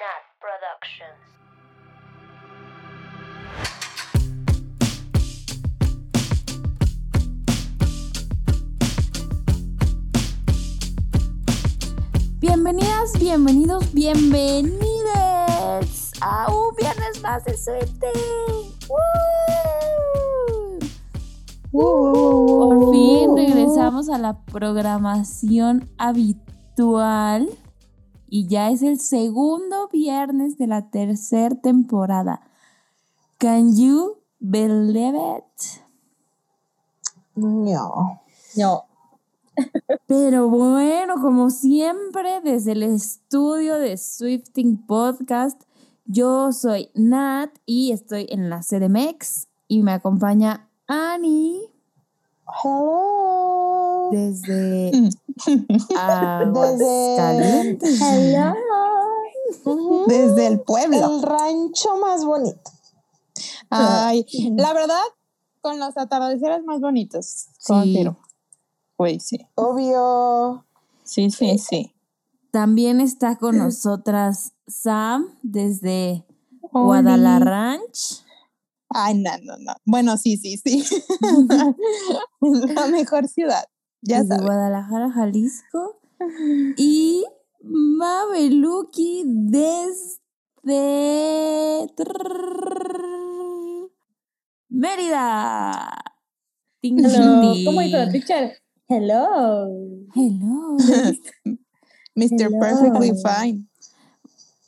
Nat Productions. Bienvenidas, bienvenidos, bienvenides a un viernes más de suerte. Por fin regresamos a la programación habitual y ya es el segundo viernes de la tercera temporada. Can you believe it? No. No. Pero bueno, como siempre, desde el estudio de Swifting Podcast, yo soy Nat y estoy en la CDMX y me acompaña Annie Hello. Desde Desde. Aguascalientes. Hello. Desde el pueblo. El rancho más bonito. Ay, la verdad, con los atardeceres más bonitos. Confirmo. Güey, sí. Obvio. Sí, sí, sí. También está con nosotras Sam desde Guadalajara. Ay, no, no, no. Bueno, sí, sí, sí. la mejor ciudad. Ya desde. Guadalajara, Jalisco. Y Mabeluki desde Mérida. Hello. ¿Cómo dijo la teacher? Hello. Hello. Mr. Hello. Perfectly Fine.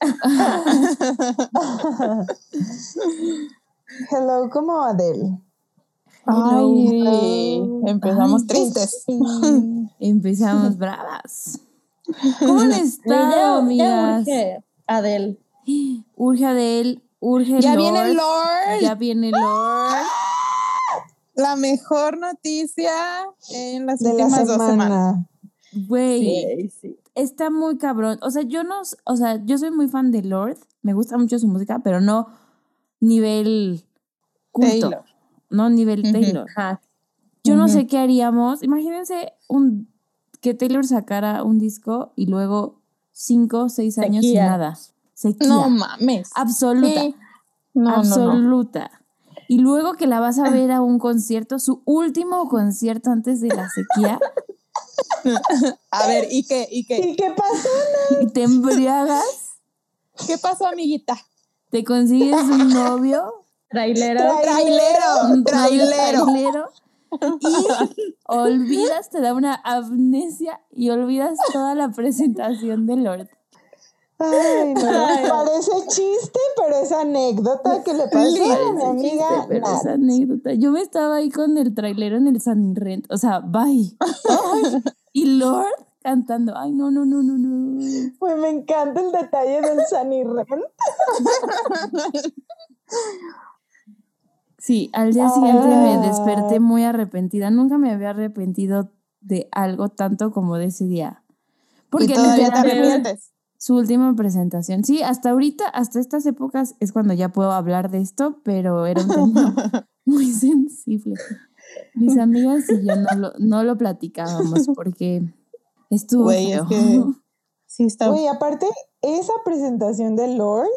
Hello, como Adele. Ay, Hello. empezamos Ay, tristes. Empezamos bravas. ¿Cómo han estado, amigas? urge, Adel. Urge Adele, urge Ya Lord, viene Lord. Ya viene Lord. La mejor noticia en las De la últimas dos semanas. semana. Güey, Sí, sí. está muy cabrón. O sea, yo no, o sea, yo soy muy fan de Lord. Me gusta mucho su música, pero no nivel culto. Taylor. No nivel. Taylor. Yo no sé qué haríamos. Imagínense un que Taylor sacara un disco y luego cinco o seis años sin Sequía. nada. Sequía. No mames. Absoluta. Sí. No, no, no. absoluta. Y luego que la vas a ver a un concierto, su último concierto antes de la sequía, A ver, ¿y qué? ¿Y qué? ¿Y qué pasó? y te embriagas, ¿Qué pasó, amiguita? te consigues un novio, Trailero. Trailero, un trailero. trailero, y olvidas, te da una amnesia y olvidas toda la presentación de Lord. Ay, no. Ay. Parece chiste, pero es anécdota que le pasó a mi amiga. chiste, pero anécdota. Yo me estaba ahí con el trailero en el San Rent, o sea, bye. Ay, y Lord cantando, ay, no, no, no, no, no. Pues me encanta el detalle del Sunny Ren. Sí, al día siguiente me Ah. desperté muy arrepentida. Nunca me había arrepentido de algo tanto como de ese día. Porque y todavía te arrepientes. su última presentación. Sí, hasta ahorita, hasta estas épocas es cuando ya puedo hablar de esto, pero era un tema muy sensible. Mis amigas y yo no lo, no lo platicábamos porque estuvo Güey, es feo. que- Sí, está. Oye, aparte, esa presentación de Lord,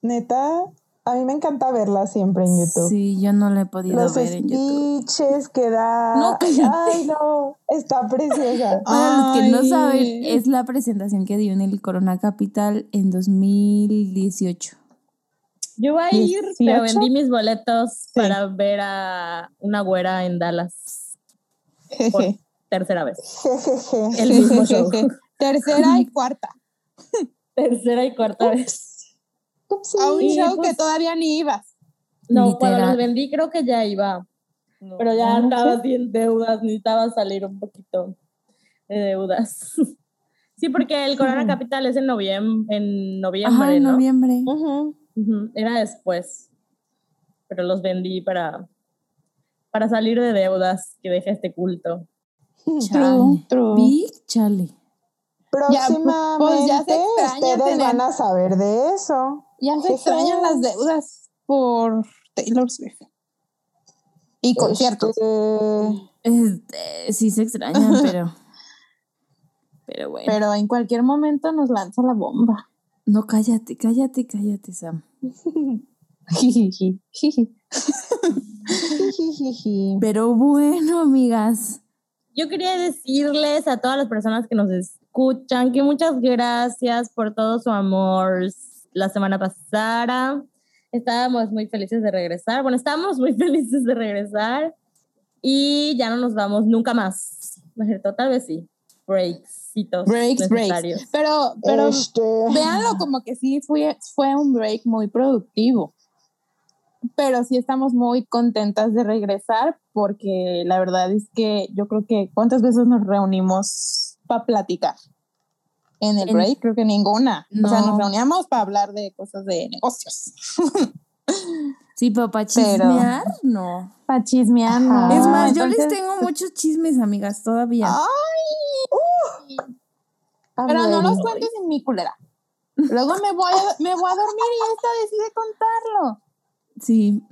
neta, a mí me encanta verla siempre en YouTube. Sí, yo no lo he podido Los ver en YouTube. speeches que da. No, cállate. Ay, no, está preciosa. Para los que no saben, es la presentación que dio en el Corona Capital en 2018. Yo iba a ir, pero 18. vendí mis boletos Sí. para ver a una güera en Dallas por Jeje. tercera vez. Jejeje. El mismo show. Tercera y cuarta. Tercera y cuarta vez. Upsi. A un show pues- que todavía ni ibas. No, cuando los vendí creo que ya iba. Pero ya andaba así en deudas, necesitaba salir un poquito de deudas. Sí, porque el Corona Capital es en noviembre, en noviembre, Ajá, en ¿no? noviembre. Era después. Pero los vendí para, para salir de deudas que deja este culto. Chale. true. Big chale. Próximamente pues ya se extraña ustedes tener- van a saber de eso. Ya se extrañan las deudas por Taylor Swift. Y conciertos. Este, Este, sí se extrañan, pero. Pero bueno. Pero en cualquier momento nos lanza la bomba. No, cállate, cállate, cállate, Sam. Pero bueno, amigas. Yo quería decirles a todas las personas que nos escuchan que muchas gracias por todo su amor la semana pasada. Estábamos muy felices de regresar. Bueno, estamos muy felices de regresar y ya no nos vamos nunca más. ¿No es cierto? Tal vez sí. Breaksitos. Breaks, breaks. Pero, pero Este, véanlo como que sí fue, fue un break muy productivo. Pero sí estamos muy contentas de regresar porque la verdad es que yo creo que ¿cuántas veces nos reunimos para platicar? En el En- break creo que ninguna. O sea, No. nos reuníamos para hablar de cosas de negocios. Sí, pero para Pero- chismear, no. Para chismear. ¿no? es más, yo les tengo muchos chismes, amigas, todavía. ¡Ay! I'm Pero no los cuentes en mi culera. Luego me voy a, me voy a dormir y esta decide contarlo. Sí,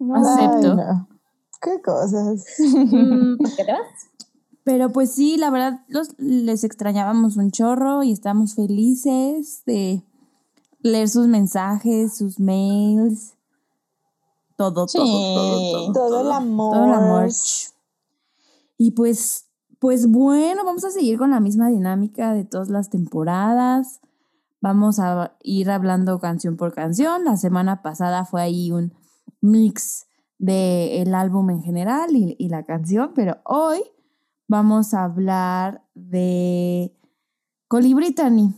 Ay, acepto. no. Qué cosas. Mm, ¿por ¿Qué te vas? Pero pues sí, la verdad, los, les extrañábamos un chorro y estamos felices de leer sus mensajes, sus mails, todo, Sí. todo, todo, todo. Todo el amor. Todo el amor. Y pues, pues bueno, vamos a seguir con la misma dinámica de todas las temporadas. Vamos a ir hablando canción por canción. La semana pasada fue ahí un mix del álbum en general y, y la canción, pero hoy vamos a hablar de Colibritani.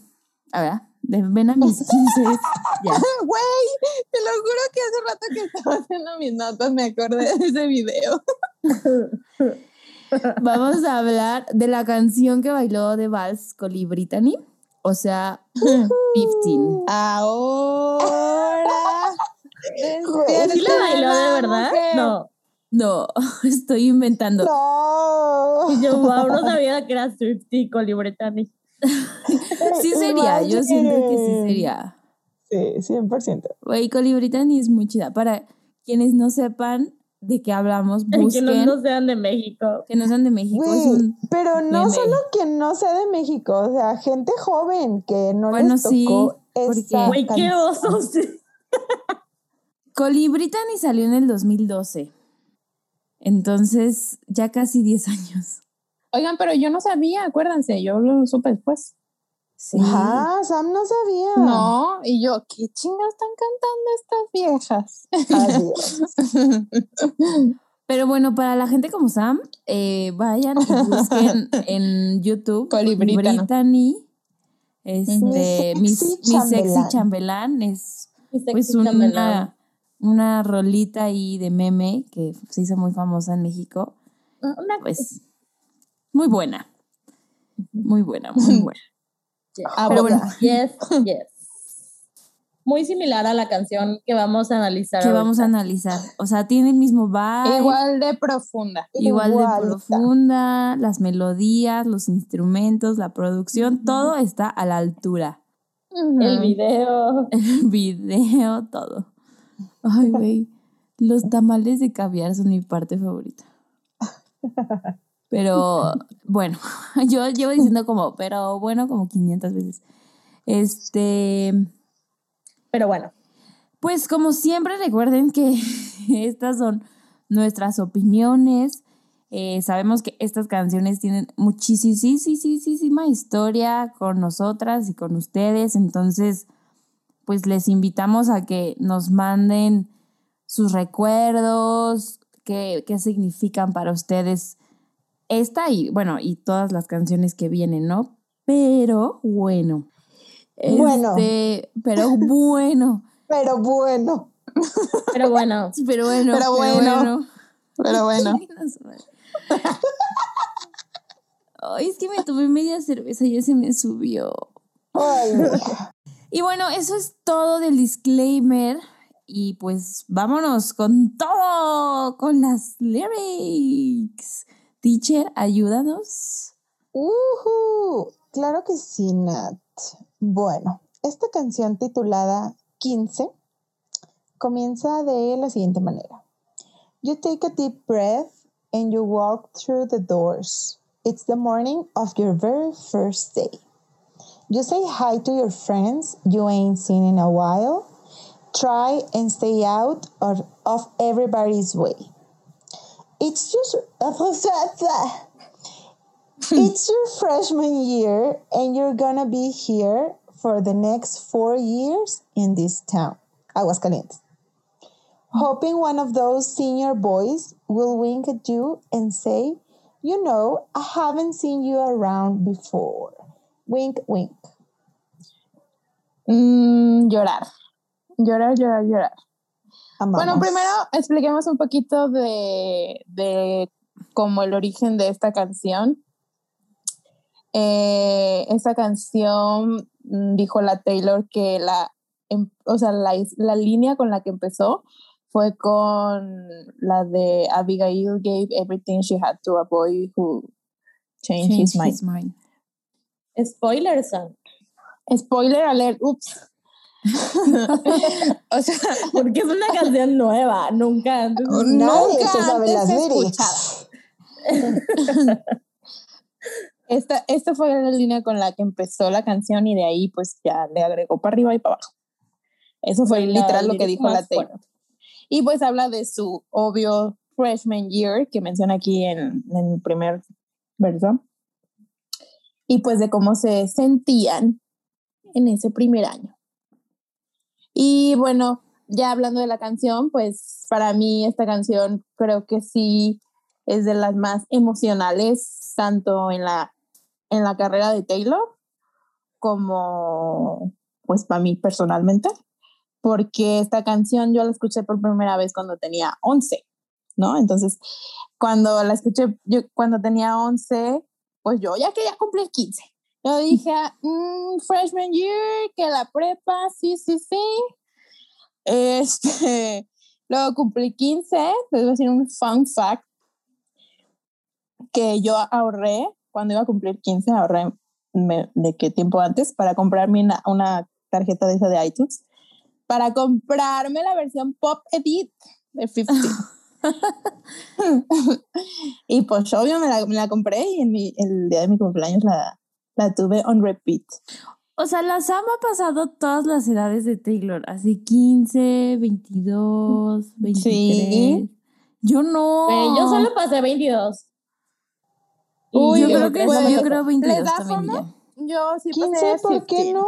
A ver, de Ven a mis 15. ya. Güey, te lo juro que hace rato que estaba haciendo mis notas me acordé de ese video. Vamos a hablar de la canción que bailó de Vals Colibritani, o sea, 15. Ahora. ¿Sí la bailó de verdad? No. No, estoy inventando. No. Y yo, wow, no sabía que era Swifty con Libretani. Sí sería, yo siento que sí sería. Sí, 100%. Güey, Colibritani es muy chida. Para quienes no sepan de qué hablamos, Que busquen. no, no sean de México. Que no sean de México. es un- pero no meme. solo que no sea de México, o sea, gente joven que no Bueno, les sí, tocó porque- esa Güey, qué osos. Colibritani salió en el 2012. Entonces, ya casi 10 años. Oigan, pero yo no sabía, acuérdense, yo lo supe después. Sí. Ah, Sam no sabía. No, y yo, ¿qué chingas están cantando estas viejas? Pero bueno, para la gente como Sam, eh, vayan y busquen en YouTube. Colibritani. Este, Mi mi, sexy mi sexy chambelán. es Mi sexy pues chambelán. Una, rolita ahí de meme que se hizo muy famosa en México. Una Pues muy buena. Muy buena, muy buena. Ah, Pero bueno, Yes, yes. Muy similar a la canción que vamos a analizar. que vamos a analizar. O sea, tiene el mismo vibe. Igual de profunda. igual de profunda, las melodías, los instrumentos, la producción, todo está a la altura. El video. El video, todo. Ay, güey. Los tamales de caviar son mi parte favorita. Pero bueno, yo llevo diciendo como, pero bueno, como 500 veces. Este, Pero bueno, pues como siempre recuerden que estas son nuestras opiniones. Eh, sabemos que estas canciones tienen muchísima historia con nosotras y con ustedes. Entonces, pues les invitamos a que nos manden sus recuerdos, qué, qué significan para ustedes esta y bueno, y todas las canciones que vienen, ¿no? Pero bueno. Bueno. Este, pero bueno. Pero bueno. pero bueno. Pero bueno. Pero bueno. Pero bueno. Ay, es que me tomé media cerveza y ya se me subió. Ay. Y bueno, eso es todo del disclaimer. Y pues vámonos con todo, con las lyrics. Teacher, ayúdanos. Ujú. Claro que sí, Nat. Bueno, esta canción titulada 15 comienza de la siguiente manera. You take a deep breath and you walk through the doors. It's the morning of your very first day. You say hi to your friends you ain't seen in a while. Try and stay out of, of everybody's way. It's just it's your freshman year and you're gonna be here for the next four years in this town. I was convinced, Hoping one of those senior boys will wink at you and say, You know, I haven't seen you around before. Wink, wink. Mm, llorar. Llorar, llorar, llorar. Amamos. Bueno, primero expliquemos un poquito de, de como el origen de esta canción. Eh, esta canción mm, dijo la Taylor que la, em- o sea, la, la línea con la que empezó fue con la de Abigail gave everything she had to a boy who changed his mind. mind. Spoiler son. Spoiler alert, ups. o sea, Porque es una canción nueva, nunca antes. Oh, Nadie nunca se sabe antes las escuchada. esta, esta fue la línea con la que empezó la canción y de ahí pues ya le agregó para arriba y para abajo. Eso fue La literal lo que dijo la Taylor. fuerte. Y pues habla de su obvio freshman year que menciona aquí en, en el primer verso. Y pues de cómo se sentían en ese primer año. Y bueno, ya hablando de la canción, pues para mí esta canción creo que sí es de las más emocionales, tanto en la, en la carrera de Taylor como pues para mí personalmente, porque esta canción yo la escuché por primera vez cuando tenía 11, ¿no? Entonces, cuando la escuché, yo cuando tenía 11, pues yo ya quería cumplir 15. Yo dije, mm, freshman year, que la prepa, sí, sí, sí. Este, luego cumplí 15, les voy a decir un fun fact, que yo ahorré, cuando iba a cumplir 15, ahorré me- de qué tiempo antes para comprarme una, una tarjeta de esa de iTunes, para comprarme la versión Pop Edit de 50. y pues obvio me la, me la compré y en mi, el día de mi cumpleaños la, la tuve on repeat. O sea, la Sam ha pasado todas las edades de Taylor, así 15, 22, 23. Sí. Yo no. Yo solo pasé 22. Y Uy, yo yo creo que yo creo 22 ¿les da también ya. Yo sí 15, pasé ¿por qué 15. no?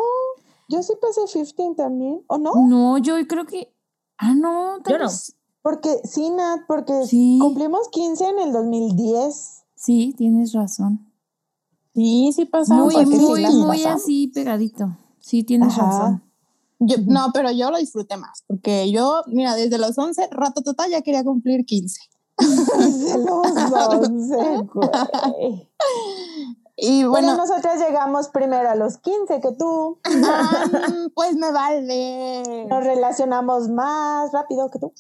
Yo sí pasé 15 también, ¿o no? No, yo creo que. Ah, no, tal Yo no. vez- Porque sí, Nat, porque Sí. cumplimos 15 en el 2010. Sí, tienes razón. Sí, sí pasamos. Muy, porque sí muy, muy pasamos. así pegadito. Sí, tienes Ajá. razón. Yo- no, pero yo lo disfruté más, porque yo, mira, desde los 11, rato total, ya quería cumplir 15. Desde los 11, güey. Y Bueno, bueno, nosotras llegamos primero a los 15 que tú. ah, pues me vale. Nos relacionamos más rápido que tú.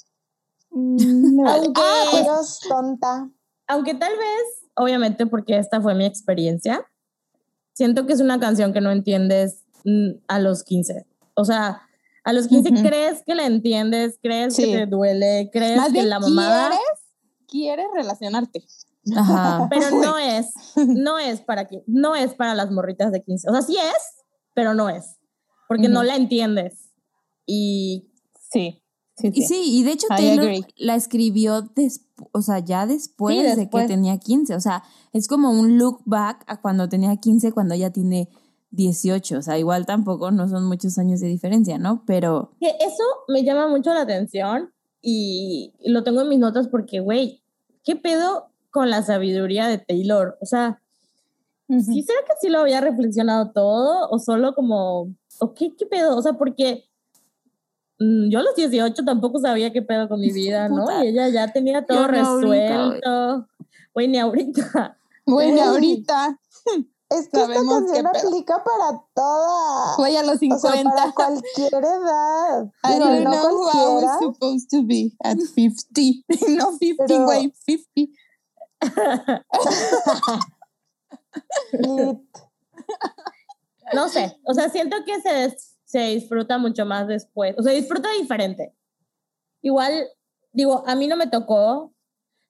Mm, vale. Aunque, Ah, pero es tonta. aunque tal vez, obviamente porque esta fue mi experiencia, siento que es una canción que no entiendes mm, a los 15. O sea, a los 15 Ujú. crees que la entiendes, crees Sí. que te duele, crees Más que bien la mamada... quieres, quieres relacionarte. Ajá. Pero no es, no es para que, no es para las morritas de 15. O sea, sí es, pero no es. Porque no la entiendes. Y Sí, sí, Y sí, y de hecho I Taylor agree. la escribió o sea, ya después, Sí, de después. que tenía 15. O sea, es como un look back a cuando tenía 15, cuando ella tiene 18. O sea, igual tampoco no son muchos años de diferencia, ¿no? Pero eso me llama mucho la atención y lo tengo en mis notas porque, güey, ¿qué pedo con la sabiduría de Taylor? O sea. ¿sí será que sí lo había reflexionado todo o solo como, o qué, qué pedo? O sea, porque yo a los 18 tampoco sabía qué pedo con mi vida, ¿no? Y ella ya tenía todo ni güey. resuelto. Güey, ni ahorita. Bueno, Ey. ahorita, Es que esta Sabemos qué canción aplica para toda. voy a los O sea, 50. para cualquier edad. I don't no know how cualquiera. it's supposed to be at 50. no 50, Pero- güey, 50. Lit. No sé, o sea, siento que se, des- se disfruta mucho más después, o sea, disfruta diferente. Igual, digo, a mí no me tocó,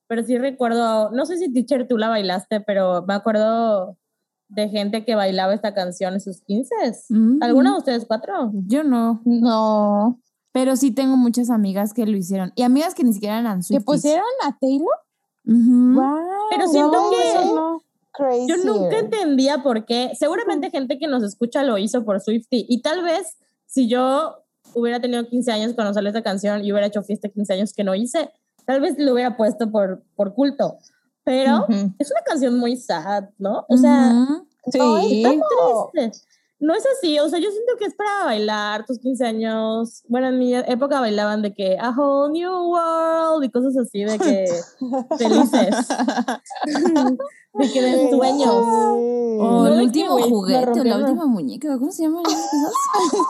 pero sí recuerdo, no sé si teacher tú la bailaste, pero me acuerdo de gente que bailaba esta canción en sus 15. Mm. ¿Alguna de ustedes cuatro? Yo no, No. pero sí tengo muchas amigas que lo hicieron. Y amigas que ni siquiera eran ¿Que Swifties. pusieron a Taylor? Wow, Pero siento no, que- eso no. Crazy. Yo nunca entendía por qué. Seguramente gente que nos escucha lo hizo por Swifty. Y tal vez si yo hubiera tenido 15 años cuando salió esta canción y hubiera hecho fiesta de 15 años que no hice, tal vez lo hubiera puesto por, por culto. Pero Ujú. es una canción muy sad, ¿no? O sea. Sí. No, está triste. No es así, o sea, yo siento que es para bailar tus 15 años. Bueno, en mi época bailaban de que a whole new world y cosas así de que felices. de que de sueños. Sí. O el último güey, juguete, o la última muñeca, ¿cómo se llaman esas cosas?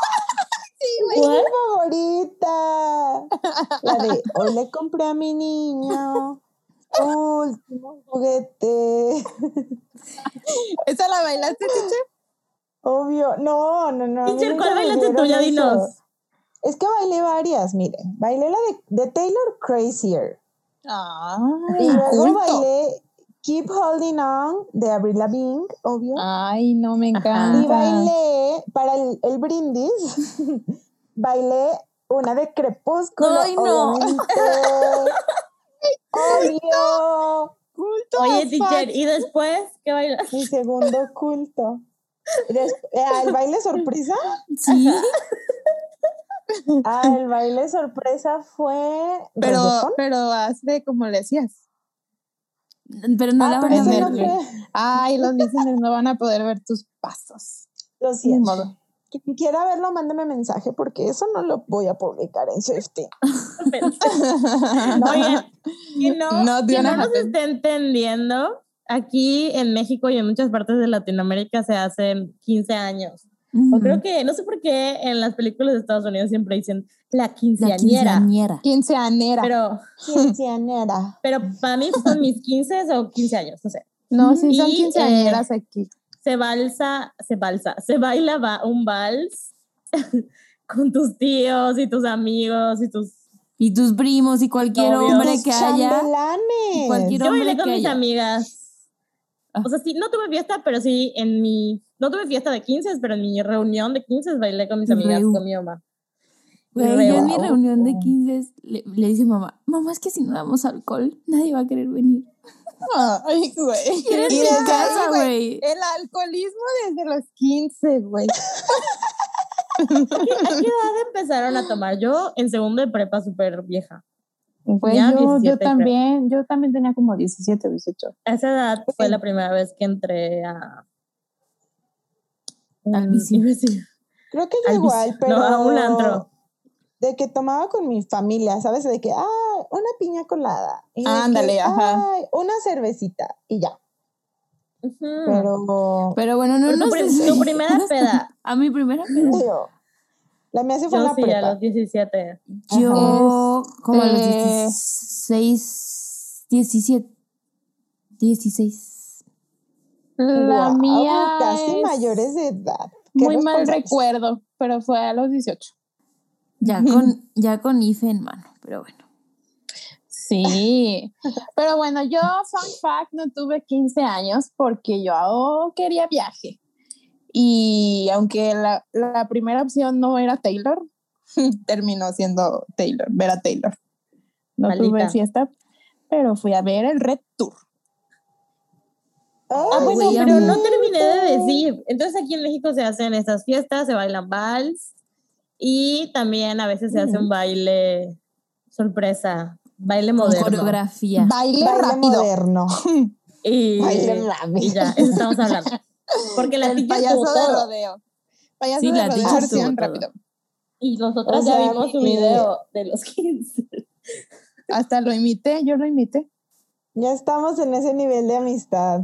Es mi favorita. La de hoy le compré a mi niño. Último juguete. ¿Esa la bailaste, teacher? Obvio. No, no, no. Teacher, ¿cuál bailaste tú? dieron Ya eso. dinos. Es que bailé varias, miren. Bailé la de, de Taylor Crazier. Y Ay, luego culto. bailé Keep Holding On de Avril Lavigne, obvio. Ay, no me Y encanta. bailé, para el, el brindis, bailé una de Crepúsculo. Ay, no. Obvio. Culto Oye, teacher. ¿y después qué bailas? Mi segundo culto. Des- eh, ¿El baile sorpresa? Sí. Ah, el baile sorpresa fue. Pero, pero hazle como le decías. Pero no Ah, la van a ver. no Ay, los listeners no van a poder ver tus pasos. Lo siento. modo. Quien quiera verlo, mándeme mensaje porque eso no lo voy a publicar en. Oigan, que no, Not que gonna no nos esté entendiendo, aquí en México y en muchas partes de Latinoamérica se hacen 15 años. O creo que, no sé por qué en las películas de Estados Unidos siempre dicen la La quinceañera. quinceañera. Quinceanera. Pero, Quinceañera. pero para mí son mis 15 o 15 años, no sé. no, sí son Y, quinceañeras aquí. Se balsa, se balsa, se baila va- un vals con tus tíos y tus amigos y tus... Y tus primos y cualquier Obvio. hombre que haya. cualquier Yo bailé con que mis haya. amigas. Ah. O sea, sí, no tuve fiesta, pero sí en mi... No tuve fiesta de 15, pero en mi reunión de 15 bailé con mis amigas, Reu. con mi mamá. Güey, yo en mi reunión de 15 le, le dice mamá, mamá, es que si no damos alcohol, nadie va a querer venir. Ay, güey. ¿Quieres desde casa, güey? El alcoholismo desde los 15, güey. ¿A qué edad empezaron a tomar? Yo en segundo de prepa súper vieja. Ya yo, 17 yo creo. también, yo también tenía como 17 o 18. A esa edad fue la primera vez que entré a... Al decir, Creo que yo al igual, pero. No, a un antro. De que tomaba con mi familia, ¿sabes? De que, ah, una piña colada. Y Ándale, que, ajá. "Ay, una cervecita. Y ya. Pero. Pero bueno, no Pero tu, nos prim- desviemos. tu primera peda. A mi primera peda. La mía se fue en Yo la sí, a prepa. los 17. Yo, como a los Este- 16, 17, 16. La Guau, mía Casi es mayores de edad. Muy mal recuerdo, pero fue a los 18. Ya con, ya con IFE en mano, pero bueno. Sí, pero bueno, yo, fun fact, no tuve 15 años porque yo quería viaje. Y aunque la, la primera opción no era Taylor, terminó siendo Taylor, ver a Taylor. No tuve Maldita. fiesta, pero fui a ver el Red Tour. Ay, Ah, bueno, güey, pero no terminé de decir. Entonces aquí en México se hacen estas fiestas, se bailan vals y también a veces se hace un baile sorpresa, baile moderno. coreografía. Baile, Baile rápido. moderno. Y, Baile rápido. y ya, eso estamos hablando. Porque la El payaso tuvo de todo. rodeo. Payaso Sí, de la rodeo versión rápido. Y nosotras O ya sea, vimos su mi- video de los 15. Hasta lo imité, yo lo imité. Ya estamos en ese nivel de amistad.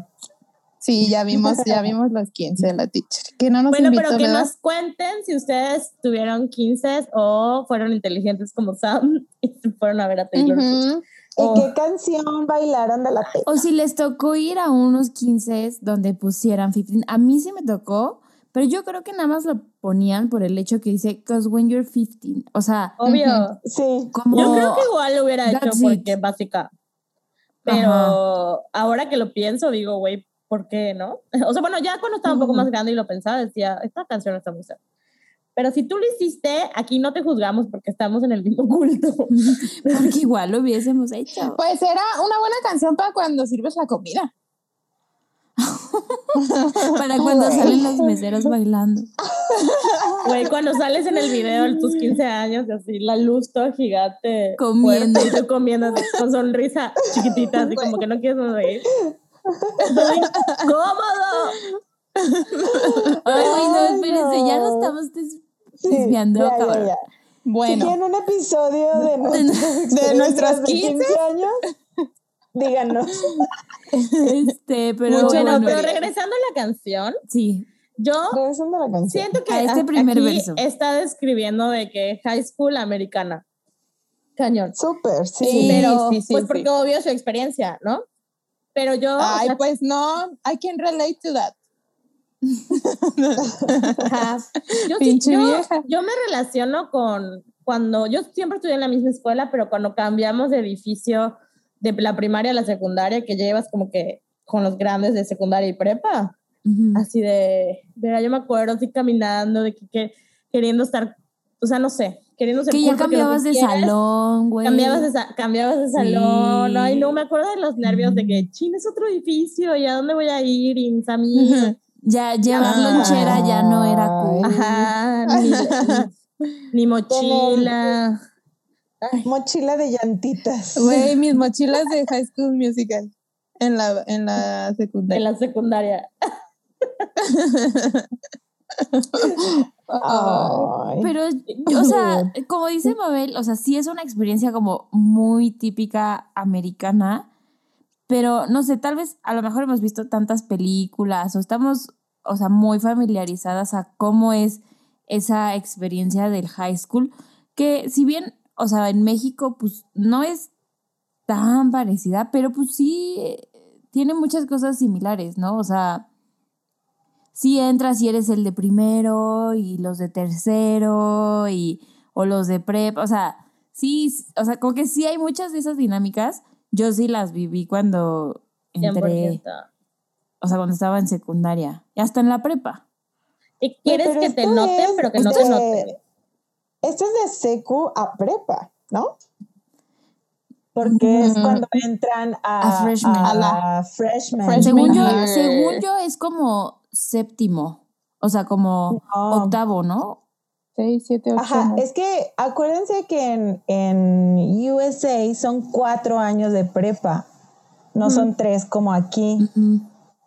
Sí, ya vimos, ya vimos los 15 de la teacher. Que no nos Bueno, invitó, pero que ¿verdad? nos cuenten si ustedes tuvieron 15 o fueron inteligentes como Sam y se fueron a ver a Taylor Swift. Ujú. ¿Y Oh. qué canción bailaron de la tele? O si les tocó ir a unos 15 donde pusieran 15. A mí sí me tocó, pero yo creo que nada más lo ponían por el hecho que dice, because when you're 15. O sea, Obvio. Sí. como... Yo creo que igual lo hubiera hecho porque it. es básica. Pero ahora que lo pienso, digo, güey, ¿por qué no? O sea, bueno, ya cuando estaba un poco más grande y lo pensaba, decía, esta canción está muy sad. Pero si tú lo hiciste, aquí no te juzgamos porque estamos en el mismo culto. Porque igual lo hubiésemos hecho. Pues era una buena canción para cuando sirves la comida. Para cuando salen los meseros bailando. Güey, cuando sales en el video de tus 15 años, y así, la luz toda gigante. Comiendo. fuerte, y tú comiendo con sonrisa chiquitita, así como que no quieres sonreír. Estoy cómodo. Ay, no, espérense, ya nos estamos des- desviando, ya, ya, cabrón. ya. Si Bueno, quieren un episodio de nuestras de nuestros experiencias de 15 años, díganos. Este, pero Mucho Bueno, bueno, pero regresando a la canción, sí. yo Regresando a la canción. siento que A este primer aquí verso. está describiendo de que high school americana. Cañón. Súper, sí. Sí, pero, sí, sí, pues sí. porque obvio su experiencia, ¿no? Pero yo, o ay, sea, pues no, I can relate to that. Yo, Pinche yo- vieja. yo me relaciono con cuando yo siempre estudié en la misma escuela, pero cuando cambiamos de edificio de la primaria a la secundaria, que llevas como que con los grandes de secundaria y prepa, Ujú. así de, de yo me acuerdo así caminando, de que, que queriendo estar, o sea, no sé, queriendo ser Que ya cambiabas de quieres, salón, güey. Cambiabas de, cambiabas de Sí. salón, ay no, me acuerdo de los nervios de que, chin, es otro edificio, ¿y a dónde voy a ir? Y mis amigos, Ya llevar Ah. lonchera ya no era cool. Ajá, ni, ni- ni mochila. Ay, Mochila de llantitas. Güey, mis mochilas de High School Musical en la, en la en secundaria. la secundaria. Ay. Pero, o sea, como dice Mabel, o sea, sí es una experiencia como muy típica americana, pero no sé, tal vez a lo mejor hemos visto tantas películas o estamos, o sea, muy familiarizadas a cómo es esa experiencia del high school, que si bien, o sea, en México, pues no es tan parecida, pero pues sí tiene muchas cosas similares, ¿no? O sea, sí entras y eres el de primero y los de tercero y o los de prep, o sea, sí, o sea, como que sí hay muchas de esas dinámicas. Yo sí las viví cuando entré, 100%. o sea, cuando estaba en secundaria y hasta en la prepa. Y quieres pero que te noten, es pero que no te de- noten. Esto es de secu a prepa, ¿no? Porque es cuando entran a, A freshman. a A la- freshman. freshman Según yo, según yo es como séptimo, o sea, como No. octavo, ¿no? 6, 7, 8. Ajá, es que acuérdense que en, en USA son cuatro años de prepa, no son tres como aquí.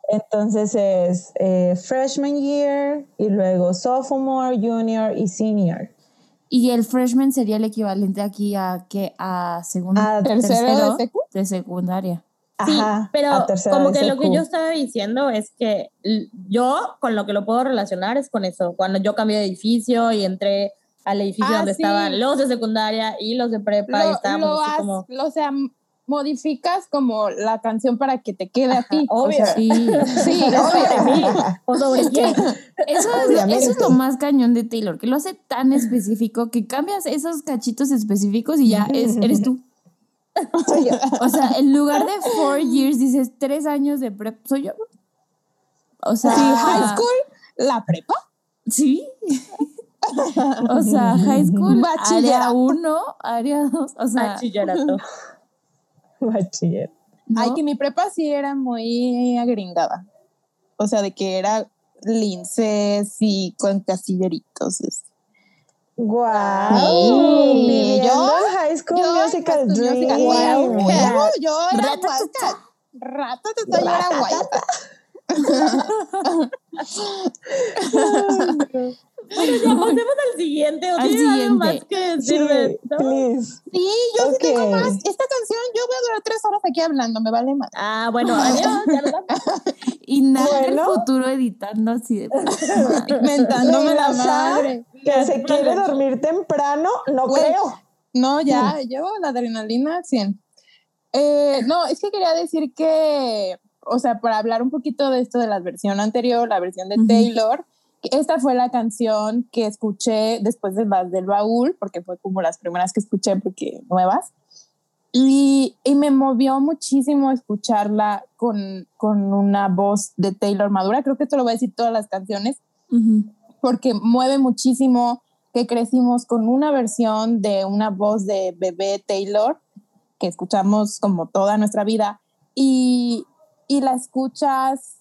Entonces es eh, freshman year y luego sophomore, junior y senior. Y el freshman sería el equivalente aquí a que a segundo, A tercero de secu. de secundaria. Sí, Ajá, pero como que lo que yo estaba diciendo es que yo con lo que lo puedo relacionar es con eso. Cuando yo cambié de edificio y entré al edificio Ah, donde sí. estaban los de secundaria y los de prepa y Lo, estábamos lo así has- como... lo- o sea, modificas como la canción para que te quede a ti. O obvio. sea, Sí. sí, ¿Es sobre obvio. mí o sobre quién? Eso es, Obviamente. eso es lo más cañón de Taylor, que lo hace tan específico que cambias esos cachitos específicos y ya es, eres tú. Soy yo. O sea, en lugar de four years dices tres años de prep, soy yo. O sea, Sí, high school, la prepa. Sí. O sea, high school, área Bachillerato. 1, área 2, o sea, Bachillerato. Bachiller. ¿no? Ay, que mi prepa sí era muy agringada. O sea, de que era linces y con castilleritos. es- Guau. Sí, yo- el High School Yo, Musical Dream. Huevo, huevo, yo era Ratatata. Wildcat. Ratatata, yo era Wildcat. Bueno, ya pasemos al siguiente. ¿O Al algo más que Sí, decir de esto? please. Sí, yo sí tengo más. Esta canción, yo voy a durar tres horas aquí hablando, me vale más. Ah, bueno, adiós. Ya. Y nada Bueno. el futuro editando así de Mentándome la madre. Que se quiere dormir temprano, no creo. No, ya, llevo la adrenalina al 100. Eh, no, es que quería decir que, o sea, para hablar un poquito de esto de la versión anterior, la versión de. Taylor, esta fue la canción que escuché después de las del baúl, porque fue como las primeras que escuché porque nuevas. Y, y me movió muchísimo escucharla con, con una voz de Taylor Madura. Creo que esto lo voy a decir todas las canciones, porque mueve muchísimo que crecimos con una versión de una voz de bebé Taylor que escuchamos como toda nuestra vida y, y la escuchas,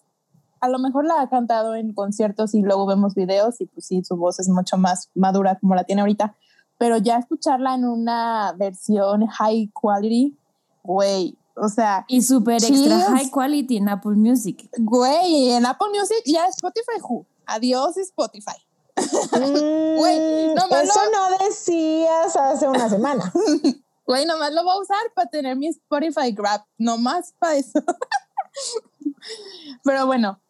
a lo mejor la ha cantado en conciertos y luego vemos videos y pues sí, su voz es mucho más madura como la tiene ahorita, pero ya escucharla en una versión high quality, güey, o sea, Y super extra high quality en Apple Music. güey, en Apple Music ya Spotify, who? adiós Spotify. Güey, no, Eso malo. no decías hace una semana. Güey, nomás lo voy a usar para tener mi Spotify Grab, nomás para eso. Pero bueno,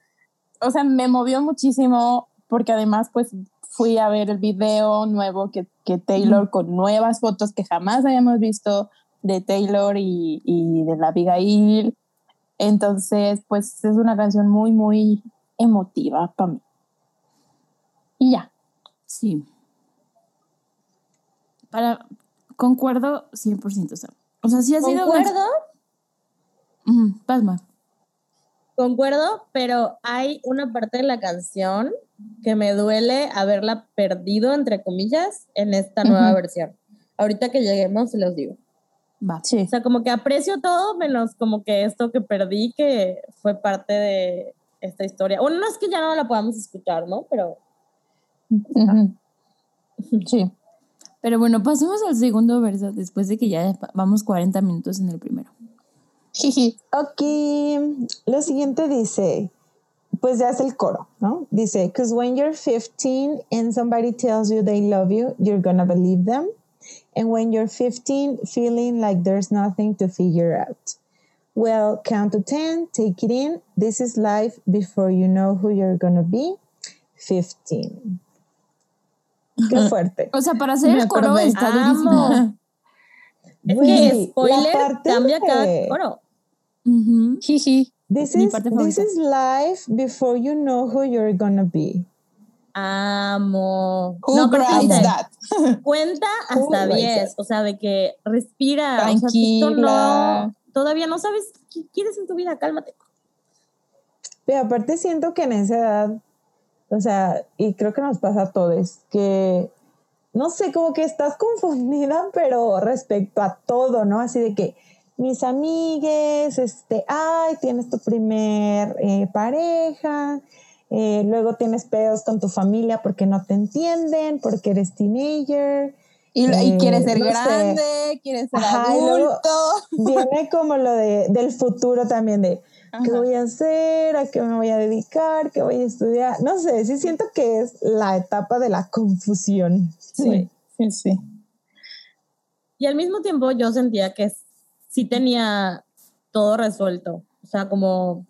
o sea, me movió muchísimo porque además pues fui a ver el video nuevo que, que Taylor con nuevas fotos que jamás habíamos visto de Taylor y, y de la Abigail. Entonces, pues es una canción muy, muy emotiva para mí. Y ya. Sí. Para, concuerdo 100%. Sam. O sea, sí ha sido... una- Concuerdo, Pasma. Concuerdo, pero hay una parte de la canción que me duele haberla perdido, entre comillas, en esta nueva Ujú. versión. Ahorita que lleguemos, se los digo. Va. Sí. O sea, como que aprecio todo, menos como que esto que perdí, que fue parte de esta historia. Bueno, no es que ya no la podamos escuchar, ¿no? Pero. Sí. Pero bueno, pasemos al segundo verso después de que ya vamos 40 minutos en el primero. Ok, lo siguiente dice, pues ya es el coro, ¿no? Dice, because when you're 15 and somebody tells you they love you, you're gonna believe them. And when you're 15, feeling like there's nothing to figure out. Well, count to 10, take it in. This is life before you know who you're gonna be. 15. Qué fuerte. O sea, para hacer Me el coro está durísimo. es que spoiler parte cambia de- cada coro. Ujú. Jiji. This is, this is life before you know who you're gonna be. Amo. Who no, dice, that? cuenta hasta writes 10, that? o sea, de que respira, o sea, tú Tranquila. no, todavía no sabes qué quieres en tu vida, cálmate. Pero aparte siento que en esa edad, o sea, y creo que nos pasa a todos, que no sé, como que estás confundida, pero respecto a todo, ¿no? Así de que mis amigues, este, ay, tienes tu primer eh, pareja, eh, luego tienes pedos con tu familia porque no te entienden, porque eres teenager. Y, y Eh, quiere ser no sé. grande, quiere ser Ajá, adulto. Viene como lo de, del futuro también, de qué voy a hacer, a qué me voy a dedicar, qué voy a estudiar. No sé, sí siento que es la etapa de la confusión. Sí, sí, sí. Y al mismo tiempo yo sentía que sí tenía todo resuelto, o sea, como,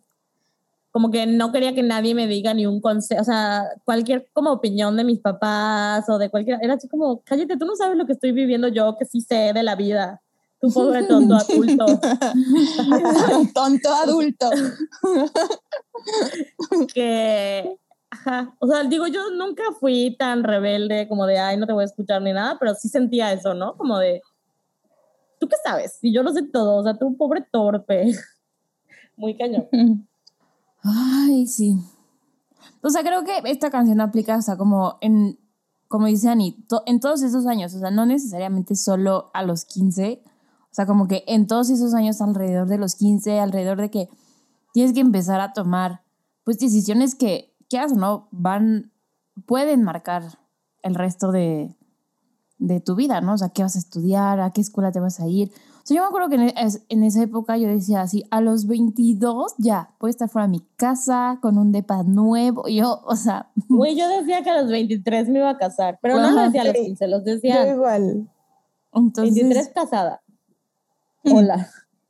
como que no quería que nadie me diga ni un consejo, o sea, cualquier como opinión de mis papás o de cualquier, era así como, cállate, tú no sabes lo que estoy viviendo yo, que sí sé de la vida, tú pobre tonto adulto. Tonto adulto. que, ajá, o sea, digo, yo nunca fui tan rebelde como de, ay, no te voy a escuchar ni nada, pero sí sentía eso, ¿no? Como de, ¿tú qué sabes? Y yo lo sé todo, o sea, tú pobre torpe. Muy cañón. Ay, sí. O sea, creo que esta canción aplica, o sea, como en, como dice Ani, to- en todos esos años, o sea, no necesariamente solo a los 15, o sea, como que en todos esos años alrededor de los 15, alrededor de que tienes que empezar a tomar, pues, decisiones que, quieras o no, van, pueden marcar el resto de, de tu vida, ¿no? O sea, qué vas a estudiar, a qué escuela te vas a ir. O sea, yo me acuerdo que en, es- en esa época yo decía así, a los 22 ya, voy a estar fuera de mi casa, con un depa nuevo. Y yo, o sea, Güey, yo decía que a los 23 me iba a casar, pero no lo decía a los sí. 15, los Yo decía igual. entonces... 23 casada. Hola.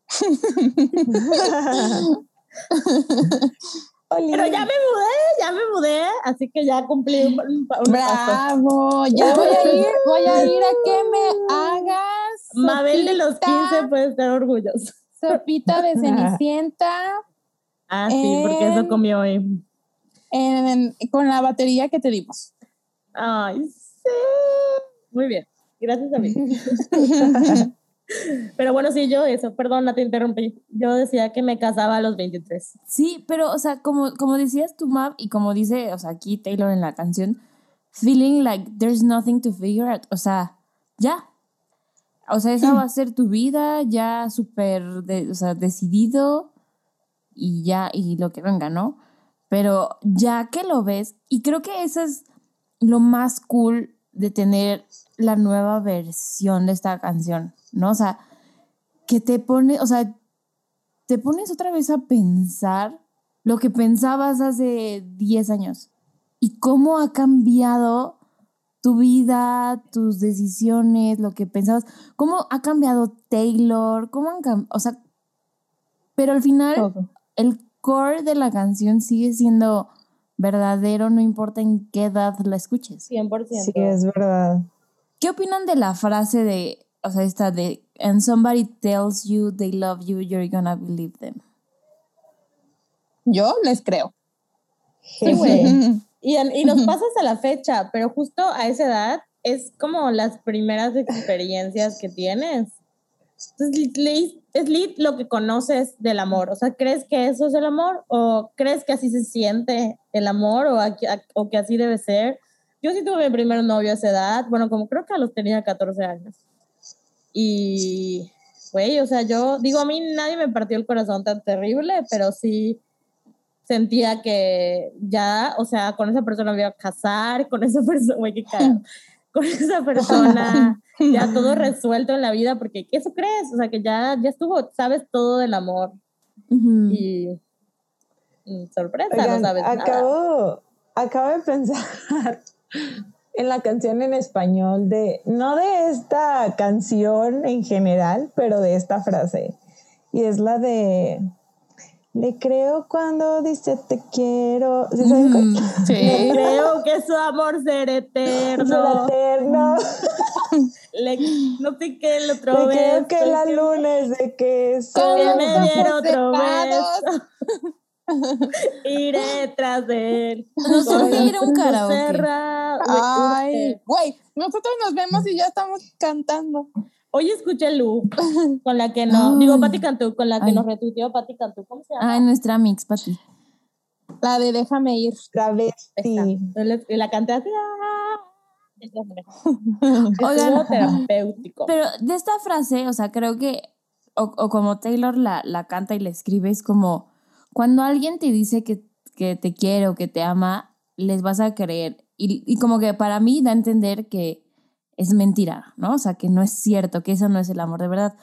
Pero ya me mudé, ya me mudé, así que ya cumplí un, un paso. Bravo. Ya voy a ir, voy a ir a que me hagas. Mabel de los sopita, 15 puede estar orgulloso. Sopita de cenicienta Ah, sí, porque eso comió hoy. en- con la batería que te dimos. Ay, sí. Muy bien. Gracias a mí. Pero bueno, sí, yo eso, perdona, te interrumpí. Yo decía que me casaba a los 23. Sí, pero, o sea, como, como decías tú, Mav, y como dice, o sea, aquí Taylor en la canción, feeling like there's nothing to figure out. O sea, ya. O sea, esa va a ser tu vida, ya súper, o sea, decidido y ya, y lo que venga, ¿no? Pero ya que lo ves, y creo que eso es lo más cool de tener la nueva versión de esta canción, ¿no? O sea, que te pone, o sea, te pones otra vez a pensar lo que pensabas hace 10 años y cómo ha cambiado tu vida, tus decisiones, lo que pensabas, cómo ha cambiado Taylor, cómo han cambiado, o sea, pero al final el core de la canción sigue siendo verdadero, no importa en qué edad la escuches. 100%. Sí, es verdad. ¿Qué opinan de la frase de, o sea, esta de, and somebody tells you they love you, you're gonna believe them? Yo les creo. Sí, güey. y, y nos pasa hasta la fecha, pero justo a esa edad es como las primeras experiencias que tienes. Entonces, es lit lo que conoces del amor. O sea, ¿crees que eso es el amor? ¿O crees que así se siente el amor? ¿O, o que así debe ser? Yo sí tuve mi primer novio a esa edad. Bueno, como creo que a los tenía 14 años. Y, güey, o sea, yo digo, a mí nadie me partió el corazón tan terrible, pero sí sentía que ya, o sea, con esa persona me iba a casar, con esa persona, güey, qué cagado. Con esa persona ya todo resuelto en la vida, porque ¿eso crees? O sea, que ya, ya estuvo, sabes todo del amor. Y, sorpresa, no sabes acabo, Acabo de pensar en la canción en español de, no de esta canción en general, pero de esta frase. Y es la de, le creo cuando dice te quiero. ¿Sí Le creo que su amor será eterno. Será eterno. Le, no sé qué el otro Le creo que la luna es de queso. Que me diera otro beso. Iré tras de él. No sé ir a un karaoke. Ay, güey, nosotros nos vemos y ya estamos cantando. Hoy escuché Lu, con la que no, digo Pati Cantú, con la que nos retuiteó Pati Cantú. ¿Cómo se llama? Ay, nuestra mix, Pati. La de Déjame ir. Travesti. Y la canté así. Oigan, terapéutico. Pero de esta frase, o sea, creo que, o, o como Taylor la, la, canta y la escribe, es como cuando alguien te dice que, que te quiere o que te ama, les vas a creer. Y, y como que para mí da a entender que es mentira, ¿no? O sea, que no es cierto, que eso no es el amor de verdad.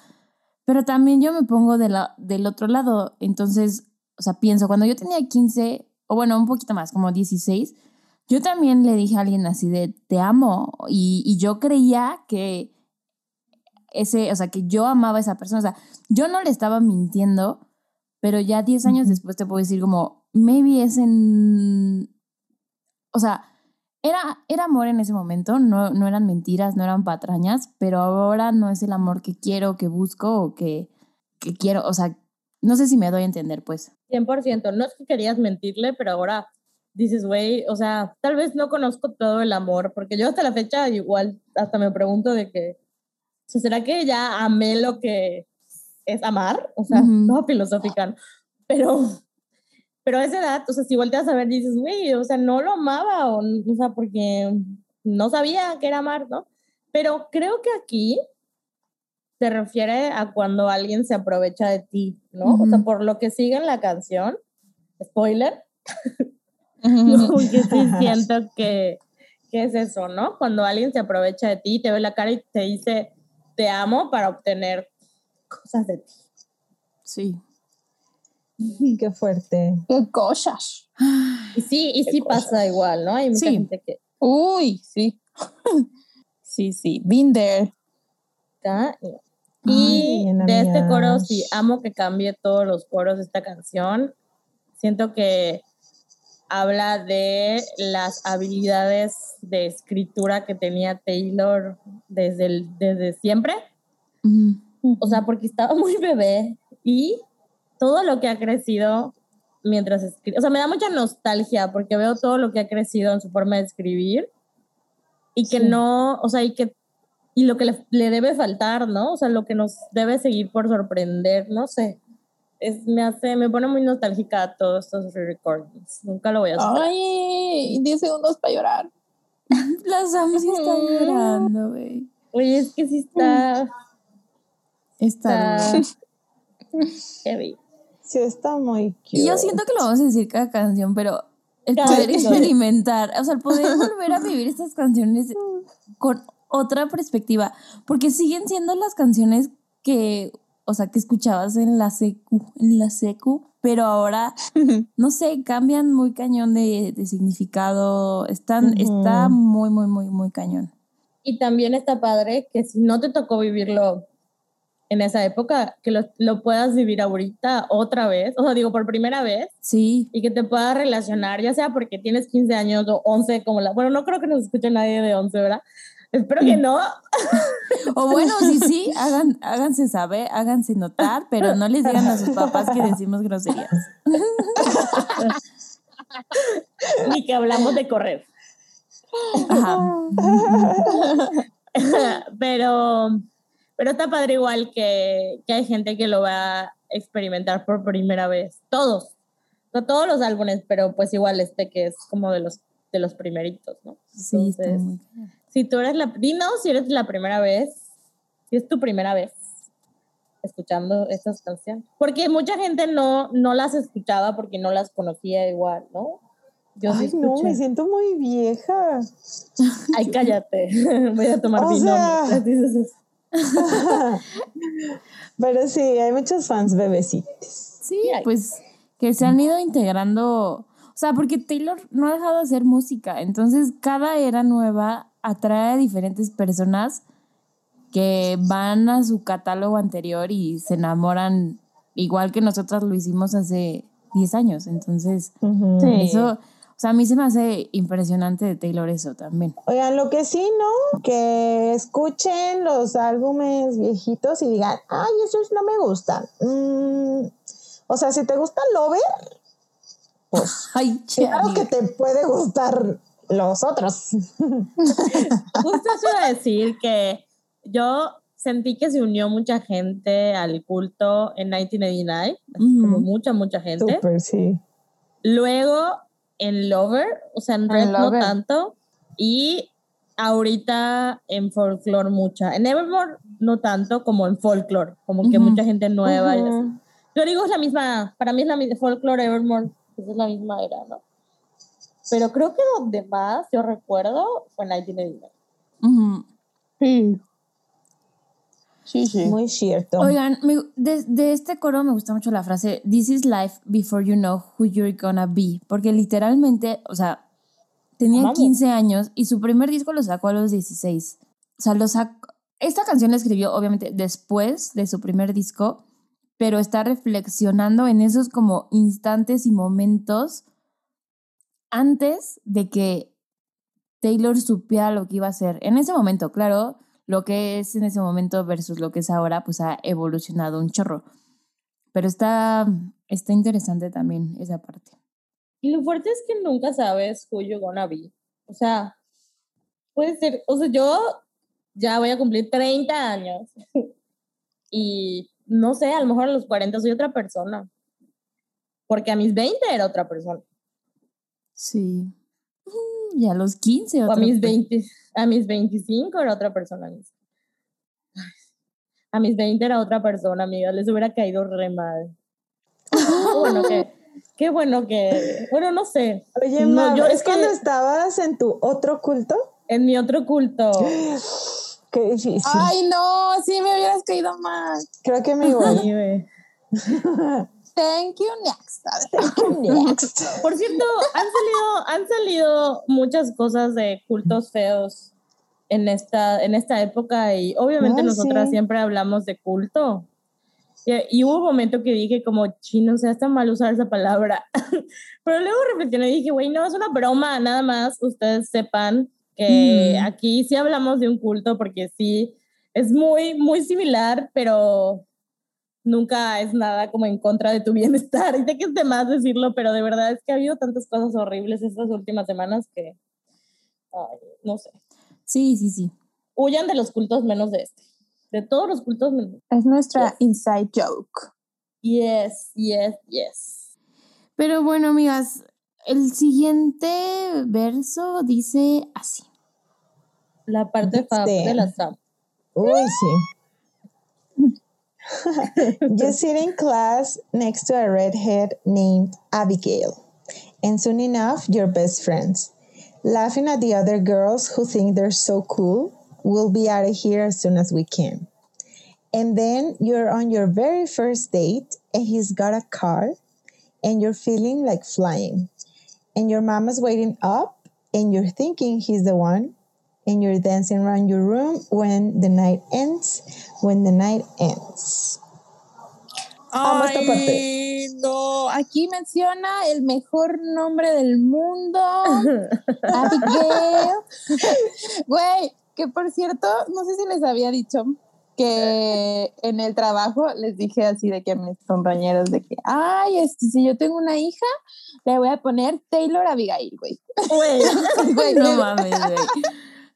Pero también yo me pongo de la, del otro lado, entonces, o sea, pienso, cuando yo tenía 15, o bueno, un poquito más, como 16, yo también le dije a alguien así de, te amo, y, y yo creía que ese, o sea, que yo amaba a esa persona, o sea, yo no le estaba mintiendo, pero ya 10 años después te puedo decir como, maybe es en, o sea, era, era amor en ese momento, no, no eran mentiras, no eran patrañas, pero ahora no es el amor que quiero, que busco o que, que quiero, o sea, no sé si me doy a entender, pues. 100%, no es que querías mentirle, pero ahora dices, güey, o sea, tal vez no conozco todo el amor, porque yo hasta la fecha igual hasta me pregunto de que, ¿será que ya amé lo que es amar? O sea, no filosófica, pero pero a esa edad, o sea, si volteas a ver, dices, güey, o sea, no lo amaba, o, o sea, porque no sabía que era amar, ¿no? Pero creo que aquí se refiere a cuando alguien se aprovecha de ti, ¿no? O sea, por lo que sigue en la canción, spoiler, no, yo sí siento que, que es eso, ¿no? Cuando alguien se aprovecha de ti, te ve la cara y te dice, te amo para obtener cosas de ti. Sí. Qué fuerte. Qué cosas. Y sí, y sí pasa igual, ¿no? Hay mucha Sí. gente que Uy, sí. sí, sí. Been there. está. Ay, Y bien, de este coro, sí, amo que cambie todos los coros de esta canción. Siento que habla de las habilidades de escritura que tenía Taylor desde, el- desde siempre. Ujú. O sea, porque estaba muy bebé y todo lo que ha crecido mientras escribe. O sea, me da mucha nostalgia porque veo todo lo que ha crecido en su forma de escribir y que Sí. no, o sea, y que y lo que le, le debe faltar, ¿no? O sea, lo que nos debe seguir por sorprender, no sé. Es, me hace, me pone muy nostálgica todos estos re-recordings. Nunca lo voy a hacer. Ay, 10 segundos para llorar. La Sam sí está llorando, güey. Oye, es que sí está Está bien. heavy. Sí, está muy cute. Y yo siento que lo vamos a decir cada canción, pero el Cada poder episodio. experimentar, o sea, el poder volver a vivir estas canciones con otra perspectiva, porque siguen siendo las canciones que, o sea, que escuchabas en la secu, en la secu, pero ahora, no sé, cambian muy cañón de, de significado, están, está muy, muy, muy, muy cañón. Y también está padre que si no te tocó vivirlo en esa época, que lo, lo puedas vivir ahorita otra vez, o sea, digo, por primera vez, Sí, y que te puedas relacionar, ya sea porque tienes 15 años o 11, como la... Bueno, no creo que nos escuche nadie de 11, ¿verdad? Espero que no. o bueno, sí, sí, hagan, háganse saber, háganse notar, pero no les digan a sus papás que decimos groserías. Ni que hablamos de correr. Ajá. pero, pero está padre igual que, que hay gente que lo va a experimentar por primera vez. Todos. No todos los álbumes, pero pues igual este que es como de los, de los primeritos, ¿no? Sí, está Entonces, muy si tú eres la, dinos si eres la primera vez, si es tu primera vez escuchando estas canciones. Porque mucha gente no, no las escuchaba porque no las conocía igual, ¿no? Yo sí Ay, no, me siento muy vieja. Ay, cállate. Voy a tomar O vino. sea-. Pero sí, hay muchos fans bebecitos. Sí, pues que se han ido integrando, o sea, porque Taylor no ha dejado de hacer música, entonces cada era nueva atrae a diferentes personas que van a su catálogo anterior y se enamoran igual que nosotras lo hicimos hace 10 años, entonces Ujú. Sí. eso, o sea, a mí se me hace impresionante de Taylor eso también. Oigan, lo que sí, ¿no? Que escuchen los álbumes viejitos y digan, ay, esos no me gustan. Mm, o sea, si te gusta Lover, pues Ay, claro que te puede gustar los otros. Justo eso iba a decir que yo sentí que se unió mucha gente al culto en 1989, así Ujú. como mucha, mucha gente. Súper, sí. Luego en Lover, o sea, en En Red no Lover. tanto. Y ahorita en Folklore mucha. En Evermore no tanto como en Folklore, como que mucha gente nueva. y así. Ujú. Yo digo es la misma, para mí es la misma, Folklore, Evermore, pues es la misma era, ¿no? Pero creo que donde más yo recuerdo fue en 1989. Ujú. Sí. Sí, sí. Muy cierto. Oigan, me- de, de este coro me gusta mucho la frase This is life before you know who you're gonna be. Porque literalmente, o sea, tenía Vamos. 15 años y su primer disco lo sacó a los 16. O sea, lo sacó. Esta canción la escribió, obviamente, después de su primer disco, pero está reflexionando en esos como instantes y momentos antes de que Taylor supiera lo que iba a hacer. En ese momento, claro, lo que es en ese momento versus lo que es ahora, pues ha evolucionado un chorro. Pero está, está interesante también esa parte. Y lo fuerte es que nunca sabes who you're gonna be. O sea, puede ser, o sea, yo ya voy a cumplir 30 años y no sé, a lo mejor a los 40 soy otra persona. Porque a mis 20 era otra persona. Sí. Y a los 15 O a mis pe- 20, a mis 25 era otra persona. A mis 20 era otra persona, amiga. Les hubiera caído re mal. Qué bueno que, qué bueno que, bueno, no sé. Oye, No, yo ¿es es que- cuando estabas en tu otro culto? En mi otro culto. Qué difícil. Ay, no, sí me hubieras caído mal. Creo que me igual. Sí, güey. Thank you, next. Next. Por cierto, han salido, han salido muchas cosas de cultos feos en esta, en esta época y obviamente Ay, nosotras sí. siempre hablamos de culto. Y, y hubo un momento que dije como, chino, o sea, está mal usar esa palabra. Pero luego reflexioné y dije, güey, no, es una broma, nada más ustedes sepan que Mm. aquí sí hablamos de un culto porque sí, es muy, muy similar, pero nunca es nada como en contra de tu bienestar. Y sé que es de más decirlo, pero de verdad es que ha habido tantas cosas horribles estas últimas semanas que, ay, no sé. Sí, sí, sí. huyan de los cultos menos de este. De todos los cultos menos. Es nuestra Yes. inside joke. Yes, yes, yes. Pero bueno, amigas, el siguiente verso dice así. La parte Este. de las trampas. Uy, sí. you sit in class next to a redhead named Abigail, and soon enough, you're best friends. Laughing at the other girls who think they're so cool, we'll be out of here as soon as we can. And then you're on your very first date, and he's got a car, and you're feeling like flying. And your mama's waiting up, and you're thinking he's the one, and you're dancing around your room when the night ends, when the night ends. Amo esta parte. Ay, no. Aquí menciona el mejor nombre del mundo. Abigail. Güey, que por cierto, no sé si les había dicho que en el trabajo les dije así de que a mis compañeros de que, ay, este, si yo tengo una hija, le voy a poner Taylor Abigail, güey. Güey, No me- mames, güey.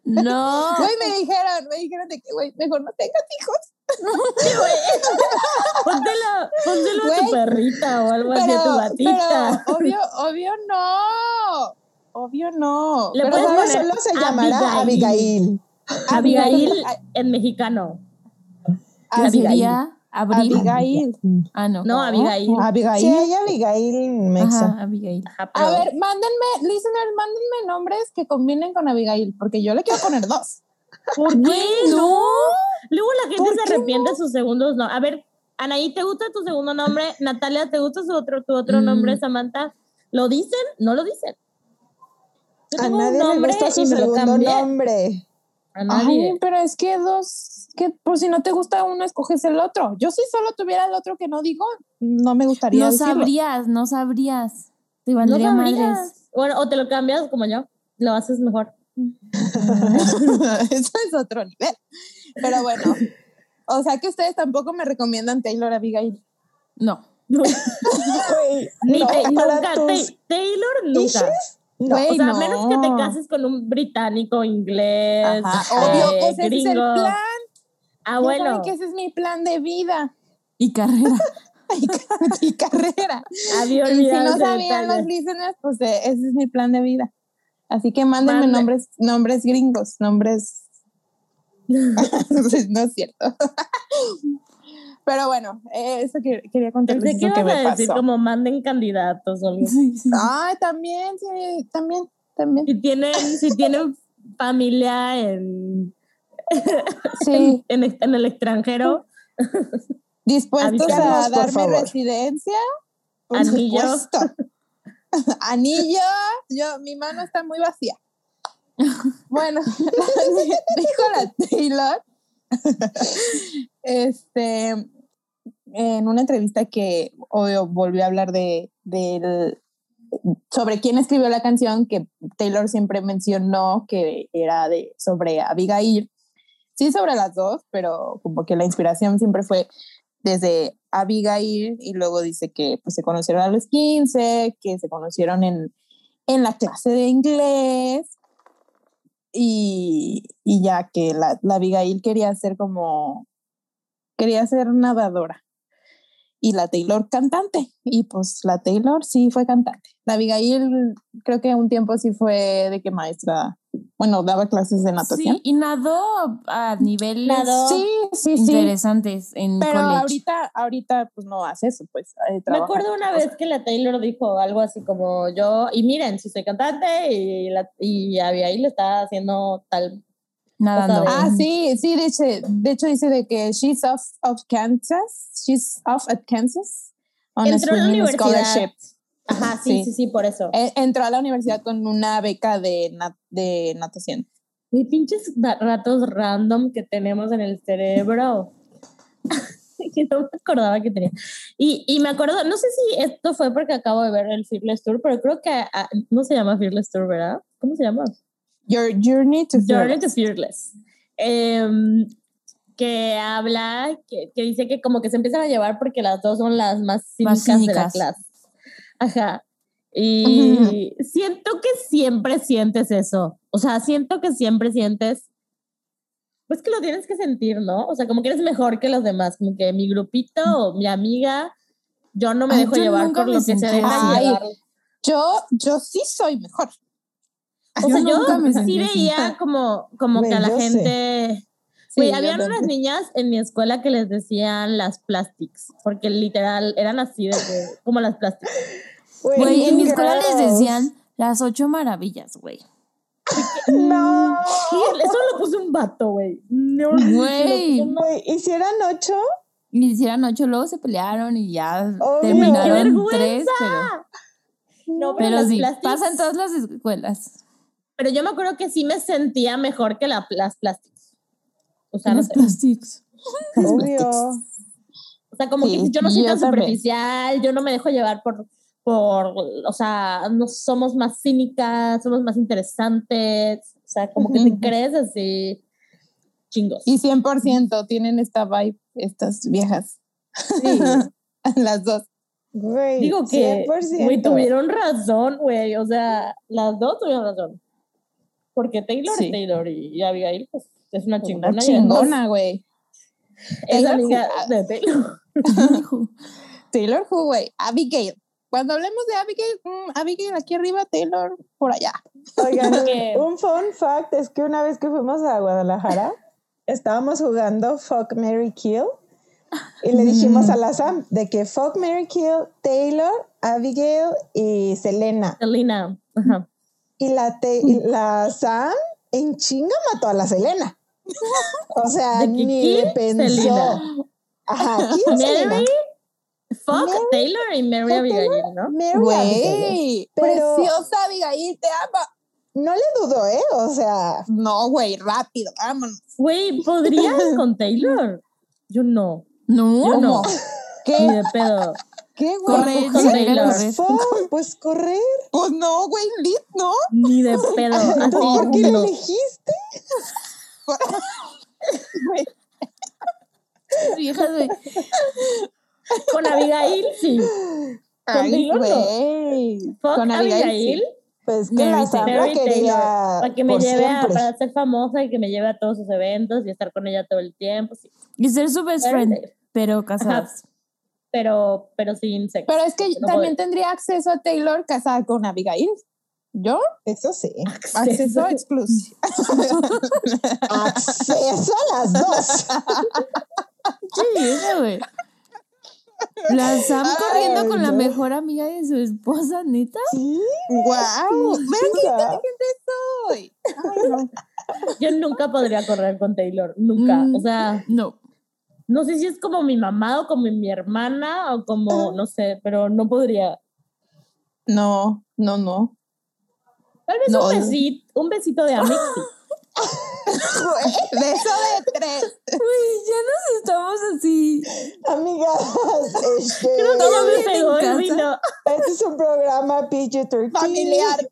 No. Güey, me dijeron, me dijeron de que, güey, mejor no tengas hijos. póntelo, póntelo a tu Güey, perrita o algo así, a tu gatita. pero, obvio, obvio no. Obvio no. Le Pero, puedes ¿Cómo ¿sabes? poner solo se llamará Abigail. Abigail? Abigail en mexicano. ¿Qué Abigail. sería? Abril. Abigail. Ah, no. No, Abigail. Abigail. Sí, hay Abigail Mexa. Ajá, Abigail. Ajá, pero- A ver, mándenme, listeners, mándenme nombres que combinen con Abigail, porque yo le quiero poner dos. ¿por qué no? Luego la gente ¿Por se arrepiente de sus segundos no. A ver, Anaí, ¿te gusta tu segundo nombre? Natalia, ¿te gusta su otro, tu otro Mm. nombre, Samantha? ¿Lo dicen? ¿No lo dicen? Yo A tengo un nadie le gusta su y me lo segundo nombre. A nadie. Ay, pero es que dos, que por si no te gusta uno, escoges el otro. Yo si solo tuviera el otro que no digo, no me gustaría No decirlo. sabrías, no sabrías. Te no valdría sabrías. madres. Bueno, o te lo cambias como yo. Lo haces mejor. Eso es otro nivel. Pero bueno, o sea que ustedes tampoco me recomiendan Taylor Abigail. No. Güey, Ni no, nunca. tus Taylor nunca. No. O sea, a no. menos que te cases con un británico, inglés, Ajá, eh, obvio, pues ese es el plan. Ah, que ese es mi plan de vida Y carrera. y, ca- y carrera. Había Y si no sabían los listeners, pues eh, ese es mi plan de vida. Así que mándenme nombres, nombres gringos, nombres. no es cierto. Pero bueno, eh, eso que, quería que eso que ibas a decir pasó. como manden candidatos o algo. Sí, sí. Ay, también, sí, también, también. Si tienen, si tienen familia en, Sí, en, en el extranjero, dispuestos a darme residencia. Por Anillo. supuesto. Anillo, yo, mi mano está muy vacía. Bueno, dijo la Taylor, este, en una entrevista que obvio volvió a hablar de, del- sobre quién escribió la canción, que Taylor siempre mencionó que era de, sobre Abigail. Sí, sobre las dos, pero como que la inspiración siempre fue desde Abigail y luego dice que pues, se conocieron a los 15, que se conocieron en, en la clase de inglés y, y ya que la, la Abigail quería ser como, quería ser nadadora y la Taylor cantante y pues la Taylor sí fue cantante. La Abigail creo que un tiempo sí fue de que maestra, bueno, daba clases de natación. Sí, y nadó a niveles Nadó. Sí, sí, sí. interesantes en Pero college. ahorita, ahorita pues no hace eso, pues. eh, me acuerdo una vez que la Taylor dijo algo así como yo, y miren, si soy cantante y, la, y Abigail le está haciendo tal. Nadando. Ah, sí, sí, dice, de hecho dice de que she's off of Kansas, she's off at Kansas on a Entró a la universidad. scholarship. Ajá, sí, Sí. sí, sí, por eso. Eh, Entró a la universidad con una beca de, nat- de natación. Mis pinches ratos random que tenemos en el cerebro. que no me acordaba que tenía. Y, y me acuerdo, no sé si esto fue porque acabo de ver el Fearless Tour, pero creo que ah, no se llama Fearless Tour, ¿verdad? ¿Cómo se llama? Your journey to Journey to Fearless. Fearless. Em, que habla, que, que dice que como que se empiezan a llevar porque las dos son las más Más cínicas, de la cínicas. clase. Ajá. Y siento que siempre sientes eso. O sea, siento que siempre sientes pues que lo tienes que sentir, ¿no? O sea, como que eres mejor que los demás, como que mi grupito o mi amiga, yo no me Ay, dejo llevar por lo que se deja llevar. Yo, yo sí soy mejor. O sea, yo sí veía como, como que a la gente... Sí, Güey, habían unas niñas en mi escuela que les decían las plastics, porque literal eran así de que, como las plastics. Güey, en mi escuela les decían las ocho maravillas, güey. No. Sí, eso lo puso un vato, güey. No, Güey. lo puso Güey, ¿y si eran ocho? Y hicieron ocho, luego se pelearon y ya Obvio. terminaron ¡Qué tres, pero, vergüenza! No, pero, pero las sí, plastics- pasa en todas las escuelas. Pero yo me acuerdo que sí me sentía mejor que la, las plastics. O sea, no Las sé. plastics. Obvio. O sea, como Sí, que yo no soy yo tan también. superficial, yo no me dejo llevar por, por, o sea, no somos más cínicas, somos más interesantes. O sea, como que te crees así chingos. Y 100% tienen esta vibe, estas viejas. Sí. Las dos. Güey, Digo que, 100%. güey, tuvieron razón, güey. O sea, las dos tuvieron razón. Porque Taylor Sí. es Taylor y, y Abigail, pues, es una chingona. Una chingona, güey. Es Taylor amiga de Taylor. Taylor who, güey. Abigail. Cuando hablemos de Abigail, mm, Abigail aquí arriba, Taylor por allá. Oigan, un fun fact es que una vez que fuimos a Guadalajara, estábamos jugando Fuck, Mary Kill y le dijimos a la Sam de que Fuck, Mary Kill, Taylor, Abigail y Selena. Selena. Ajá. Y la, te- y la Sam en chinga mató a la Selena. O sea, ¿De ni Kiki? le pensó. Selena. Ajá. Mary, fuck Mary- Taylor y Mary Abigail, ¿no? Mary Pero- preciosa Abigail, te amo. No le dudo, ¿eh? O sea, No, güey, rápido, vámonos. Güey, ¿podrías con Taylor? Yo no. No, Yo no. ¿Qué? Ni de pedo. ¿Qué, güey? correr, con correr. fuck, pues correr. Pues no, güey, lit, ¿no? Ni de pedo. ¿Tú por qué no. elegiste? Güey, Viejas, güey. Con Abigail, sí. Ay, no. güey. Con Abigail, Abigail. sí. Pues que Mary la Mary quería Taylor. Para que me lleve a, para ser famosa y que me lleve a todos sus eventos y estar con ella todo el tiempo. Sí. Y ser su best Mary friend, Taylor. pero casadas. Pero, pero sin sexo. Pero es que No también tendría acceso a Taylor casada con Abigail. ¿Yo? Eso sí. Acceso exclusivo. Acceso a las dos. Qué güey. La Sam corriendo con la mejor amiga de su esposa, neta. Sí. ¡Wow! Vean qué inteligente soy. Ay, no. Yo nunca podría correr con Taylor. Nunca. Mm. O sea, No. No sé si es como mi mamá o como mi hermana o como, no sé, pero no podría. No, no, no. Tal vez No. un besito, un besito de Amix. sí. Beso de tres. Güey, ya nos estamos así. Amigas, este, Creo que ya me pegó el vino. este es un programa PG-13. Familiar.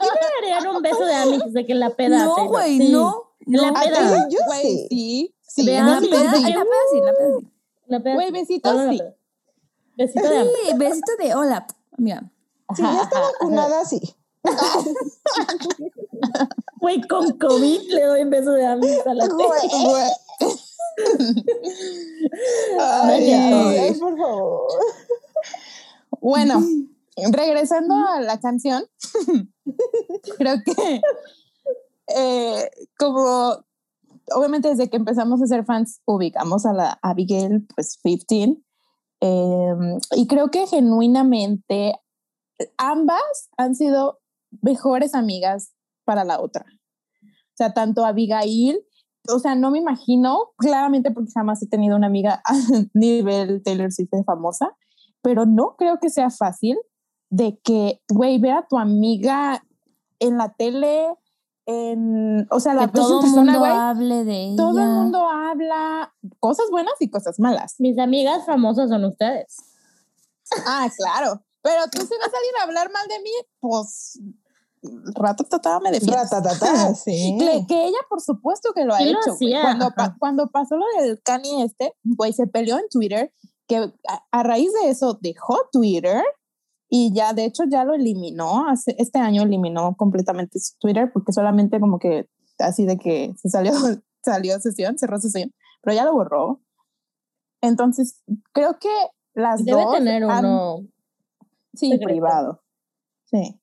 Sí me darían un beso de Amix de que en la peda. No, güey, sí. no. La No. peda. Yo sí. Sí, la la mí, peda, peda en sí. la peda sí, en la sí. Güey, besitos, No, no, no, sí. Besito de. Sí, besito de hola, amiga. Si ya está vacunada, sí. Güey, con COVID le doy un beso de Amix a la. Güey. Ay, Ay. ay, por favor. Bueno, regresando a la canción, creo que eh, como obviamente desde que empezamos a ser fans ubicamos a la Abigail, pues 15, eh, y creo que genuinamente ambas han sido mejores amigas para la otra. O sea, tanto Abigail, o sea, no me imagino, claramente porque jamás he tenido una amiga a nivel Taylor Swift famosa, pero no creo que sea fácil de que, güey, ver a tu amiga en la tele, en, o sea, la Que todo el persona, mundo güey, hable de ella. todo el mundo habla cosas buenas y cosas malas. Mis amigas famosas son ustedes. Ah, claro. Pero tú si vas a salir a hablar mal de mí, pues rato trataba me defiendes. Ratatata, sí. Que, que ella, por supuesto que lo ha Sí lo hecho. hacía, Cuando, pa- cuando pasó lo del Kanye este, güey, se peleó en Twitter, que a, a raíz de eso dejó Twitter y ya, de hecho, ya lo eliminó. Hace, este año eliminó completamente su Twitter porque solamente como que así de que se salió salió sesión, cerró sesión, pero ya lo borró. Entonces, creo que las Debe dos tener han- uno. sí, secreto. privado. Sí.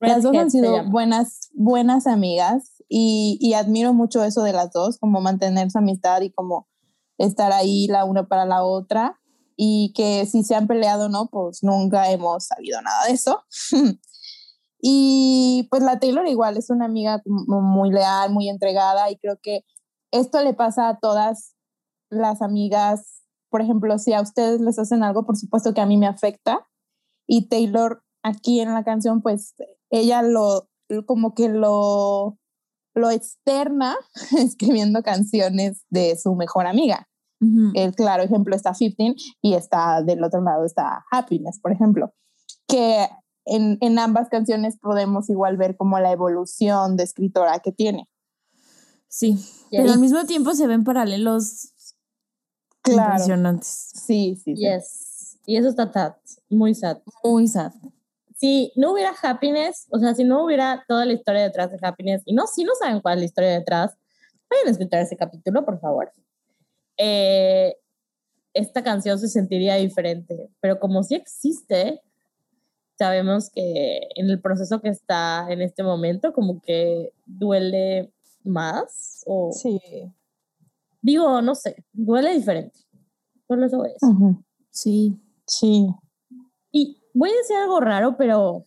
Las dos han sido buenas, buenas amigas y, y admiro mucho eso de las dos, como mantener su amistad y como estar ahí la una para la otra y que si se han peleado o no, pues nunca hemos sabido nada de eso. y pues la Taylor igual es una amiga muy leal, muy entregada y creo que esto le pasa a todas las amigas. Por ejemplo, si a ustedes les hacen algo, por supuesto que a mí me afecta y Taylor aquí en la canción, pues ella lo, como que lo, lo externa escribiendo canciones de su mejor amiga. Ujú. El claro ejemplo está 15 y está del otro lado está Happiness, por ejemplo, que en, en ambas canciones podemos igual ver como la evolución de escritora que tiene. Sí, Yes. pero al mismo tiempo se ven paralelos Claro. impresionantes. Sí, sí, sí. Yes. Y eso está sad, muy sad. Muy sad. Si no hubiera Happiness, o sea, si no hubiera toda la historia detrás de Happiness, y no, si no saben cuál es la historia detrás, vayan a escuchar ese capítulo, por favor. Eh, esta canción se sentiría diferente, pero como sí existe, sabemos que en el proceso que está en este momento, como que duele más, o Sí. digo, no sé, duele diferente. Por eso es. Sí. Sí. Y voy a decir algo raro, pero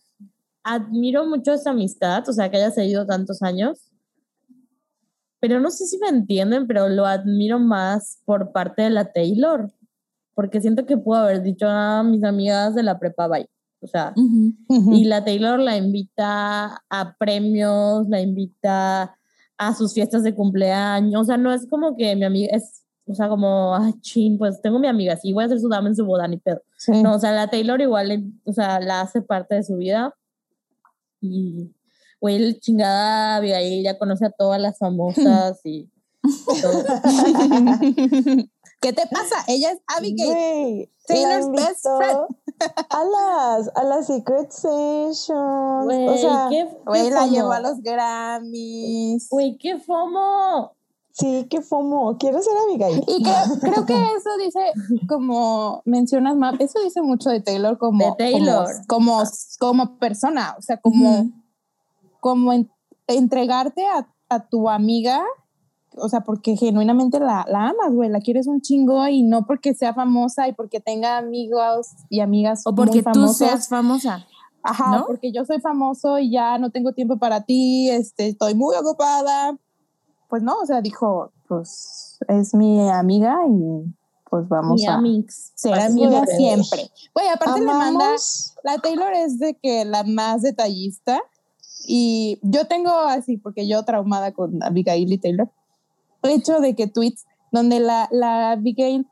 admiro mucho esa amistad, o sea, que haya seguido tantos años. Pero no sé si me entienden, pero lo admiro más por parte de la Taylor, porque siento que puedo haber dicho a mis amigas de la prepa, bye. O sea, Ujú. Ujú. y la Taylor la invita a premios, la invita a sus fiestas de cumpleaños, o sea, no es como que mi amiga es, o sea, como, ay, chin, pues tengo mi amiga, sí, voy a hacer su dama en su boda, ni pedo. Sí. No, o sea, la Taylor igual, o sea, la hace parte de su vida. Y, güey, el chingada Abigail ya conoce a todas las famosas y todo. ¿Qué te pasa? Ella es Abigail. Taylor's best friend. A las, a las Secret Sessions. Güey, o sea, qué, Güey, qué la fomo. llevó a los Grammys. Güey, qué fomo. sí, qué fomo. Quiero ser Abigail. Y creo, creo que eso dice, como mencionas, Map, eso dice mucho de Taylor como, De Taylor. como, como, como persona, o sea, como. Como en- entregarte a, a tu amiga, o sea, porque genuinamente la, la amas, güey, la quieres un chingo y no porque sea famosa y porque tenga amigos y amigas O porque muy tú famosos. seas famosa. Ajá, ¿no? porque yo soy famoso y ya no tengo tiempo para ti, este, estoy muy ocupada. Pues no, o sea, dijo, pues es mi amiga y pues vamos Mi a amix. ser Para amigas siempre. Güey, aparte le manda, Amamos. la Taylor es de que la más detallista y yo tengo así, porque yo traumada con Abigail y Taylor, el hecho de que tweets donde la, la Abigail,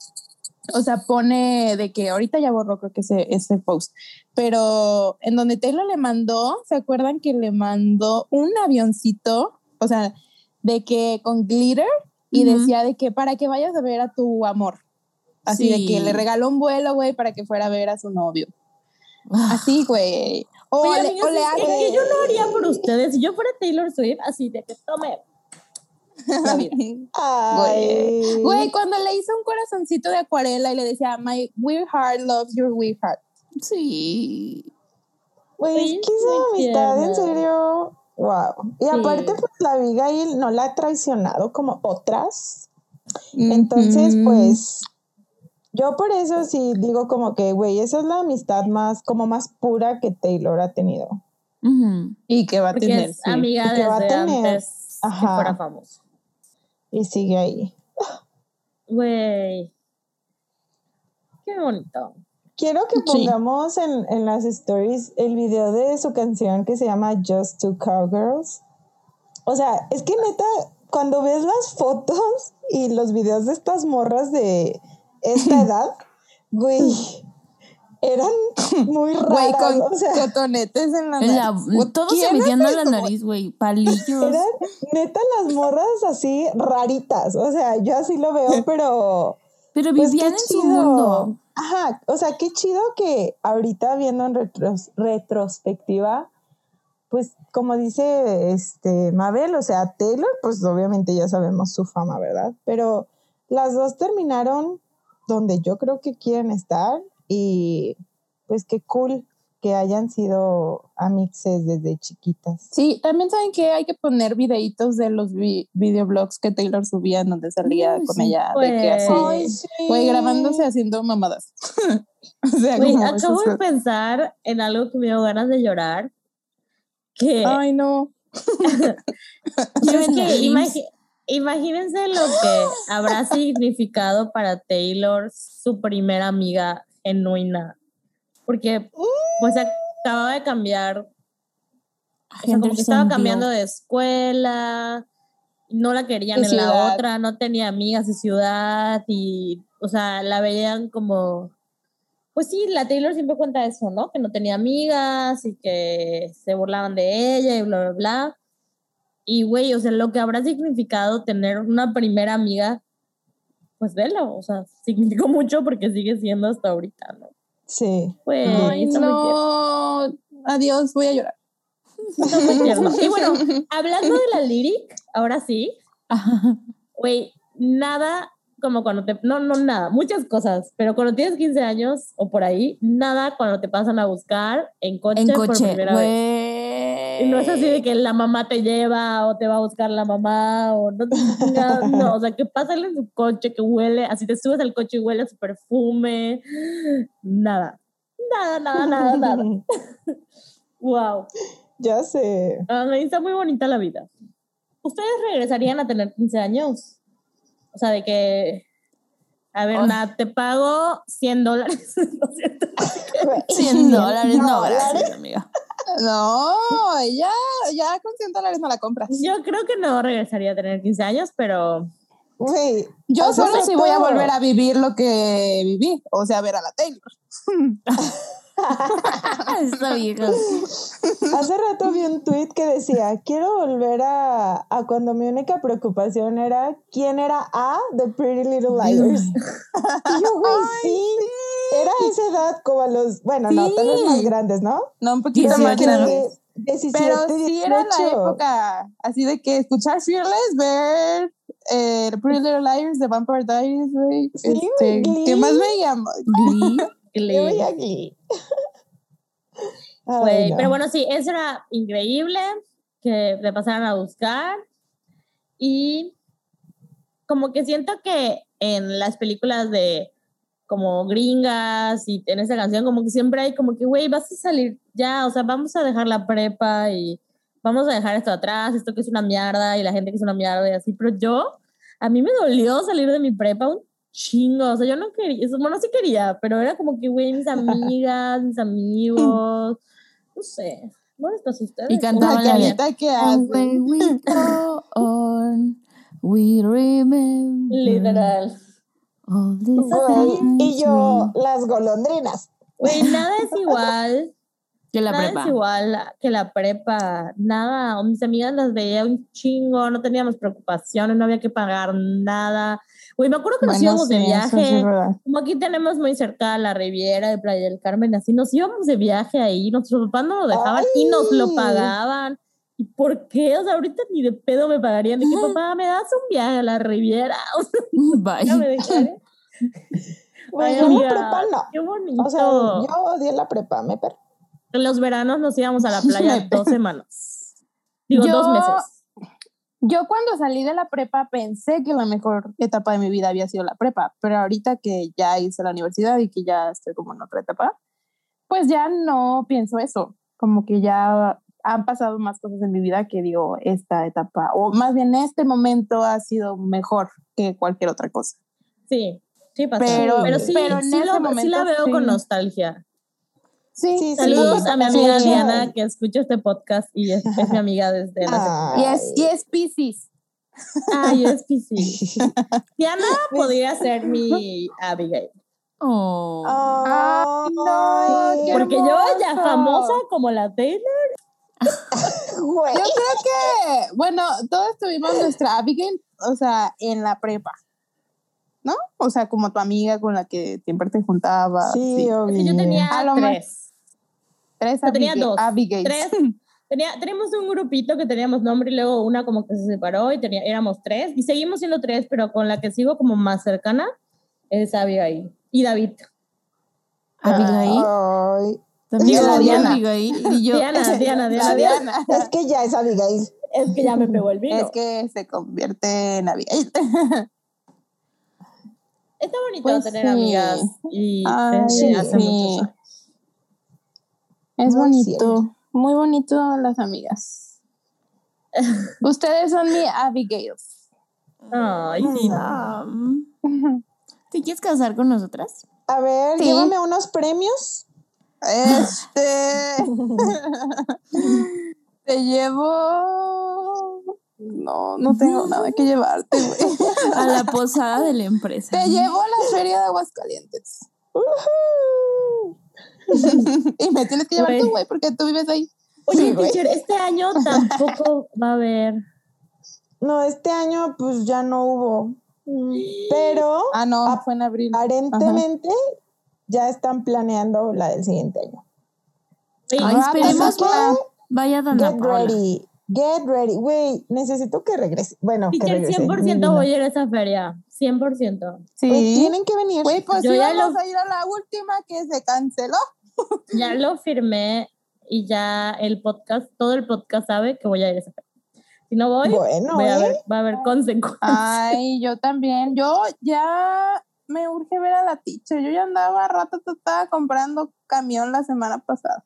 o sea, pone de que ahorita ya borró creo que ese, ese post, pero en donde Taylor le mandó, ¿se acuerdan que le mandó un avioncito? O sea, de que con glitter y Ujú. decía de que para que vayas a ver a tu amor. Así de que Sí. le regaló un vuelo, güey, para que fuera a ver a su novio. Ah, Así, güey. O, Oye, le, amigas, o le es hace... que, que yo no haría por ustedes. Si yo fuera Taylor Swift, así de que tome. La vida. Ay. Güey, cuando le hizo un corazoncito de acuarela y le decía, My weird heart loves your weird heart. sí. Güey, es que esa amistad, en serio, wow. Y Sí. aparte, pues la Abigail no la ha traicionado como otras. Entonces, pues, yo por eso sí digo como que, güey, esa es la amistad más, como más pura que Taylor ha tenido. Y que va a tener. es sí. amiga Y que va a tener. antes que Ajá. fuera famoso. Y sigue ahí. Güey. Qué bonito. Quiero que Sí. pongamos en, en las stories el video de su canción que se llama Just Two Cowgirls. O sea, es que neta, cuando ves las fotos y los videos de estas morras de esta edad, güey, eran muy raras. Güey, con o sea, cotonetes en la nariz. todo se ¿Quién metiendo hace en la como- nariz, güey. Palillos. eran neta las morras así raritas. O sea, yo así lo veo, pero... Pero Pues vivían en su mundo. Ajá, o sea, qué chido que ahorita viendo en retros- retrospectiva, pues como dice este Mabel, o sea, Taylor, pues obviamente ya sabemos su fama, ¿verdad? Pero las dos terminaron donde yo creo que quieren estar y pues qué cool que hayan sido amixes desde chiquitas. Sí, también saben que hay que poner videitos de los vi videoblogs que Taylor subía en donde salía Uy, con sí, ella de que así, pues. güey, grabándose haciendo mamadas. o sea, Güey, como acabo de pensar en algo que me dio ganas de llorar. Que Ay, no. es que imagínense lo que habrá significado para Taylor su primera amiga genuina. Porque pues acababa de cambiar o sea, como que estaba cambiando de escuela, no la querían en la otra, no tenía amigas de ciudad y, o sea, la veían como, pues sí, la Taylor siempre cuenta eso, ¿no? Que no tenía amigas y que se burlaban de ella y bla, bla, bla. Y, güey, o sea, lo que habrá significado tener una primera amiga, pues velo, o sea, significó mucho porque sigue siendo hasta ahorita, ¿no? Sí. Güey, Ay, muy tierno. no. Adiós, voy a llorar. Y bueno, hablando de la lyric, ahora sí, Ajá. Güey, nada como cuando te... No, no, nada, muchas cosas, pero cuando tienes 15 años o por ahí, nada cuando te pasan a buscar en coche, En por coche, primera vez. Y no es así de que la mamá te lleva o te va a buscar la mamá o no, no, no, o sea, que pásale en su coche, que huele, así te subes al coche y huele a su perfume, nada, nada, nada, nada, nada. Wow. ya sé. Ay, está muy bonita la vida. ¿Ustedes regresarían a tener 15 años? O sea, de que, a ver. Nat, te pago 100 dólares. ¿no es cierto? 100 dólares, no, dólares. gracias, amiga. No, ya, ya con 100 dólares no la compras. Yo creo que no regresaría a tener 15 años, pero Güey, Yo solo sí voy a volver a vivir lo que viví, o sea, ver a la Taylor. Hace rato vi un tweet que decía, quiero volver a, a cuando mi única preocupación era quién era A de Pretty Little Liars. Y yo, güey, sí, era a esa edad como a los, bueno, no, tal vez más grandes, ¿no? No, un poquito más Que ¿no? grande. 17, Pero sí era la 18. época así de que escuchar Fearless, ver eh, Pretty Little Liars de Vampire Diaries, güey. Sí, este. ¿Qué más veíamos? Glee. Veía Glee. Ay, no. pero bueno, sí, eso era increíble que le pasaran a buscar. Y como que siento que en las películas de como gringas y en esa canción como que siempre hay como que, güey, vas a salir ya, o sea, vamos a dejar la prepa y vamos a dejar esto atrás, esto que es una mierda y la gente que es una mierda y así, pero yo, a mí me dolió salir de mi prepa un chingo, o sea, yo no quería, eso, bueno, sí quería, pero era como que, güey, mis amigas, mis amigos, no sé, ¿no les pasa a ustedes? Y cantaba La carita que hace. we go on, we remember Literal. all y yo, we- las golondrinas. Güey, nada es igual, Que la nada prepa. es igual que la prepa, nada, o mis amigas las veía un chingo, no teníamos preocupaciones, no había que pagar nada. Güey, me acuerdo que nos íbamos de sí, es viaje, como aquí tenemos muy cerca la Riviera de Playa del Carmen, así nos íbamos de viaje ahí, nuestros papás no nos dejaban y nos lo pagaban. ¿Y por qué? O sea, ahorita ni de pedo me pagarían. Que papá, me das un viaje a la Riviera. O sea, Bye. ya me dejaré. Güey, yo amiga, la prepa no. Qué bonito. O sea, yo odié la prepa, me per... En los veranos nos íbamos a la playa dos semanas. Digo, Yo- dos meses. Yo cuando salí de la prepa pensé que la mejor etapa de mi vida había sido la prepa, pero ahorita que ya hice la universidad y que ya estoy como en otra etapa, pues ya no pienso eso, como que ya han pasado más cosas en mi vida que digo, esta etapa, o más bien este momento ha sido mejor que cualquier otra cosa. Sí, sí pasa. Pero- Pero, sí, pero en sí, ese lo- sí momento la veo sí. con nostalgia. Sí, Sí, sí, Saludos a mi amiga sí. Diana que escucha este podcast y es, es mi amiga desde la Y es, y es Pisces. Ay, es Piscis. Diana podría ser mi Abigail. Oh. Ay, no, qué Porque yo ya famosa como la Taylor. Yo creo que, bueno, todos tuvimos nuestra Abigail, o sea, en la prepa, ¿no? O sea, como tu amiga con la que siempre te juntabas. Sí, sí. obvio. Sí, yo tenía A lo tres. Tres Yo tenía Abigail- dos. Abigails. Tres. Tenía, teníamos un grupito que teníamos nombre y luego una como que se separó y tenía, éramos tres y seguimos siendo tres, pero con la que sigo como más cercana es Abigail y David. Abigail. Ay, También Diana, la Diana. Abigail. Y yo, Diana, Diana, La Diana, Diana. Diana. es que ya es Abigail. Es que ya me pegó el vino. Es que se convierte en Abigail. Está bonito Pues tener sí. amigas y Ay, hace sí. muchos años. Es Muy bonito. cierto. Muy bonito las amigas. Ustedes son mi Abigails. Ay, ¿Te quieres casar con nosotras? A ver, Sí. llévame unos premios. Este. Te llevo. No, no tengo nada que llevarte, güey. A la posada de la empresa. Te llevo a la feria de Aguascalientes. y me tienes que llevar Güey. tú, güey, porque tú vives ahí. Oye, Sí, teacher, este año tampoco va a haber. No, este año pues ya no hubo. Pero Ah, no, fue en abril. aparentemente ya están planeando la del siguiente año. Ay, esperemos que vaya Dana Get ready. Get ready. Güey, necesito que regrese. Bueno, que teacher, regrese. 100% Divino. voy a ir a esa feria. 100%. Sí. Güey, tienen que venir. Güey, pues Yo sí, ya vamos lo- a ir a la última que se canceló. Ya lo firmé y ya el podcast, todo el podcast sabe que voy a ir a esa feria. Si no voy, Bueno, voy a ¿eh? ver, va a haber consecuencias. Ay, yo también. Yo ya me urge ver a la teacher. Yo ya andaba rato, estaba comprando camión la semana pasada.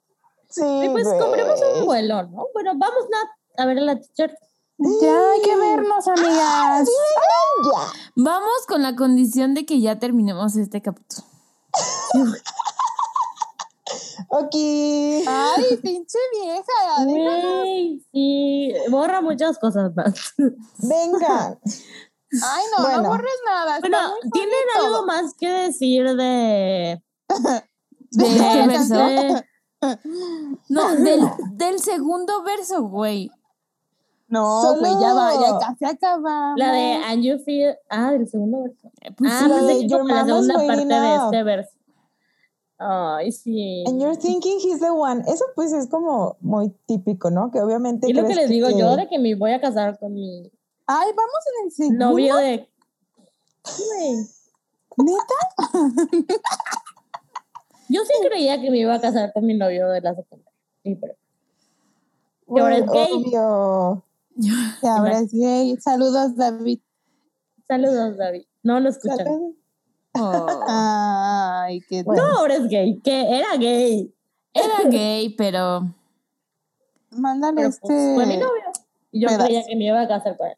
Sí, Y pues compremos un vuelo, ¿no? Bueno, vamos Nat, a ver a la teacher. Ya hay que vernos, amigas. Ya. Vamos con la condición de que ya terminemos este capítulo. Ok. Ay, pinche vieja. Güey, sí, borra muchas cosas más. Vengan. Ay, no, Bueno. no borres nada. Bueno, ¿tienen bonito. algo más que decir de... ¿De De este verso? de- No, del, del segundo verso, güey. No, Solo- ya va, ya casi acabamos. La de And You Feel... Ah, del segundo verso. Pues ah, sí. de la segunda parte de este verso. Ay, sí. And you're thinking he's the one. Eso pues es como muy típico, ¿no? Que obviamente. Y lo que les digo que- yo de que me voy a casar con mi Ay, vamos en el segundo. novio de... ¿Neta? Yo sí creía que me iba a casar con mi novio de la secundaria. Sí, pero... Y ahora es Güey, gay. obvio. Y ahora es gay. Saludos, David. Saludos, David. No lo escuchan. Oh. Ay, qué Bueno. No, ahora es gay. Que era gay. Era gay, pero Mándale Pero este. pues, fue mi novio. Y yo pedazo. creía que me iba a casar con él.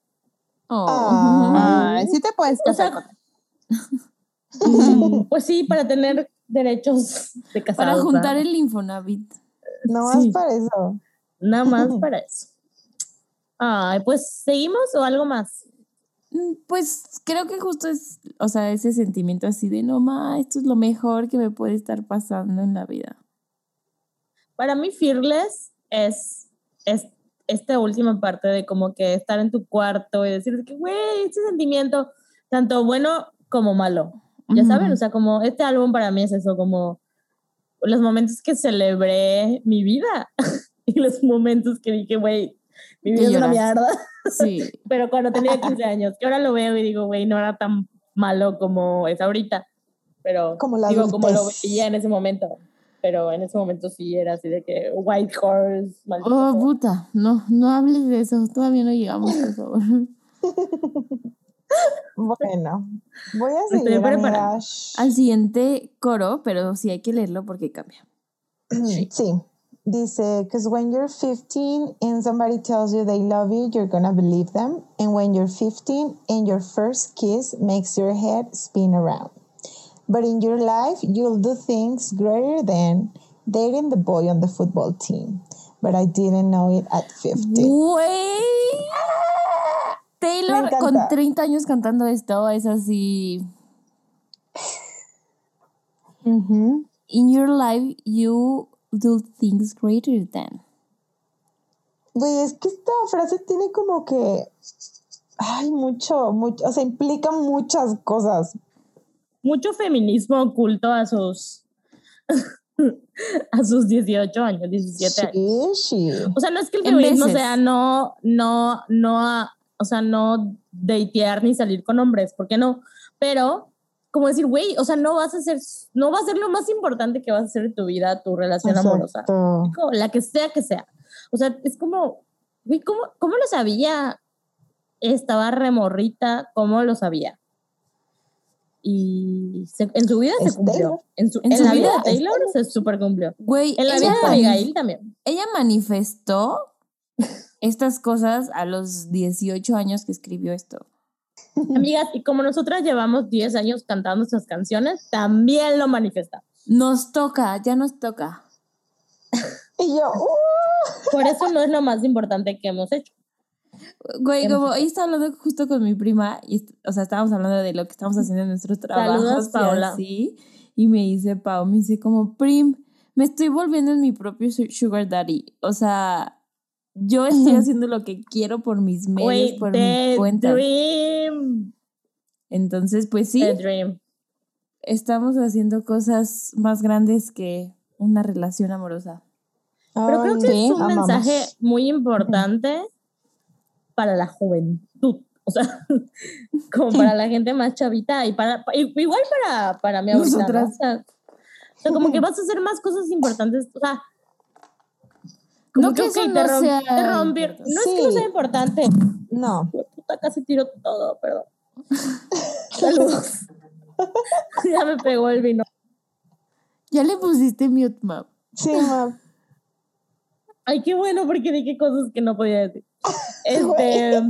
oh. Ah. Ay, sí te puedes O casar sea, con él. Pues sí, para tener derechos de casado. para juntar ¿verdad? el Infonavit. No Sí. más para eso. Nada más para eso. Ay, pues seguimos o algo más. Mm, Pues creo que justo es, o sea, ese sentimiento así de no ma, esto es lo mejor que me puede estar pasando en la vida. Para mí, Fearless es, es esta última parte de como que estar en tu cuarto y decir que, güey, este sentimiento, tanto bueno como malo. Ya saben, o sea, como este álbum para mí es eso, como los momentos que celebré mi vida y los momentos que dije, güey, mi vida es una mierda. Sí. Pero cuando tenía 15 años, que ahora lo veo y digo, güey, no era tan malo como es ahorita. Pero Como la digo, como lo adultez. veía en ese momento. Pero en ese momento sí era así de que White Horse, maldito Oh, sea. puta, no, no hables de eso, todavía no llegamos, por favor. Bueno, voy a seguir. Al siguiente coro, pero sí hay que leerlo porque cambia. Sí. Dice, because when you're 15 and somebody tells you they love you, you're gonna believe them. And when you're 15 and your first kiss makes your head spin around. But in your life, you'll do things greater than dating the boy on the football team. But I didn't know it at 15. Güey. Taylor con 30 años cantando esto es así. Ujú. Mm-hmm. In your life, you do things greater than. Güey, es que esta frase tiene como que... Ay, mucho, mucho, o sea, implica muchas cosas. Mucho feminismo oculto a sus a sus 18 años, 17 años. Sí, sí. O sea, no es que el feminismo sea no, no, no, a- o sea, no datear ni salir con hombres, ¿por qué no? Pero, como decir, güey, o sea, no vas a ser, no va a ser lo más importante que vas a hacer en tu vida, tu relación amorosa. Como la que sea que sea. O sea, es como, güey, ¿cómo, cómo lo sabía? Estaba remorrita, ¿cómo lo sabía? Y se- en su vida se cumplió. Taylor. En, su, En en su la vida vida de Taylor se super cumplió. Güey, En la ella, vida de Abigail también. ella manifestó estas cosas a los 18 años que escribió esto. Amigas, y como nosotras llevamos 10 años cantando estas canciones, también lo manifestamos. Nos toca, ya nos toca. Y yo, uh, Por eso no es lo más importante que hemos hecho. Güey, como hoy estaba hablando justo con mi prima, y, o sea, estábamos hablando de lo que estamos haciendo en nuestros trabajos. Saludos, y Paola. así, y me dice Pau, me dice como, Prim, me estoy volviendo en mi propio su- sugar daddy. O sea, yo estoy haciendo lo que quiero por mis medios, Güey, por mi cuenta. dream. Entonces, pues sí, The dream. estamos haciendo cosas más grandes que una relación amorosa. Pero creo que es un amamos. mensaje muy importante para la juventud. O sea, como para la gente más chavita y para i- igual para, para mí ahorita, ¿no? O sea, o sea, como que vas a hacer más cosas importantes. O sea, como No que ok, eso te no rom- sea te rompieron-. No es que no Sí. sea importante. No, Puta, casi tiro todo, perdón. Saludos. ya me pegó el vino. Ya le pusiste mute, map. sí, ma. Ay, qué bueno, porque dije cosas que no podía decir. Este.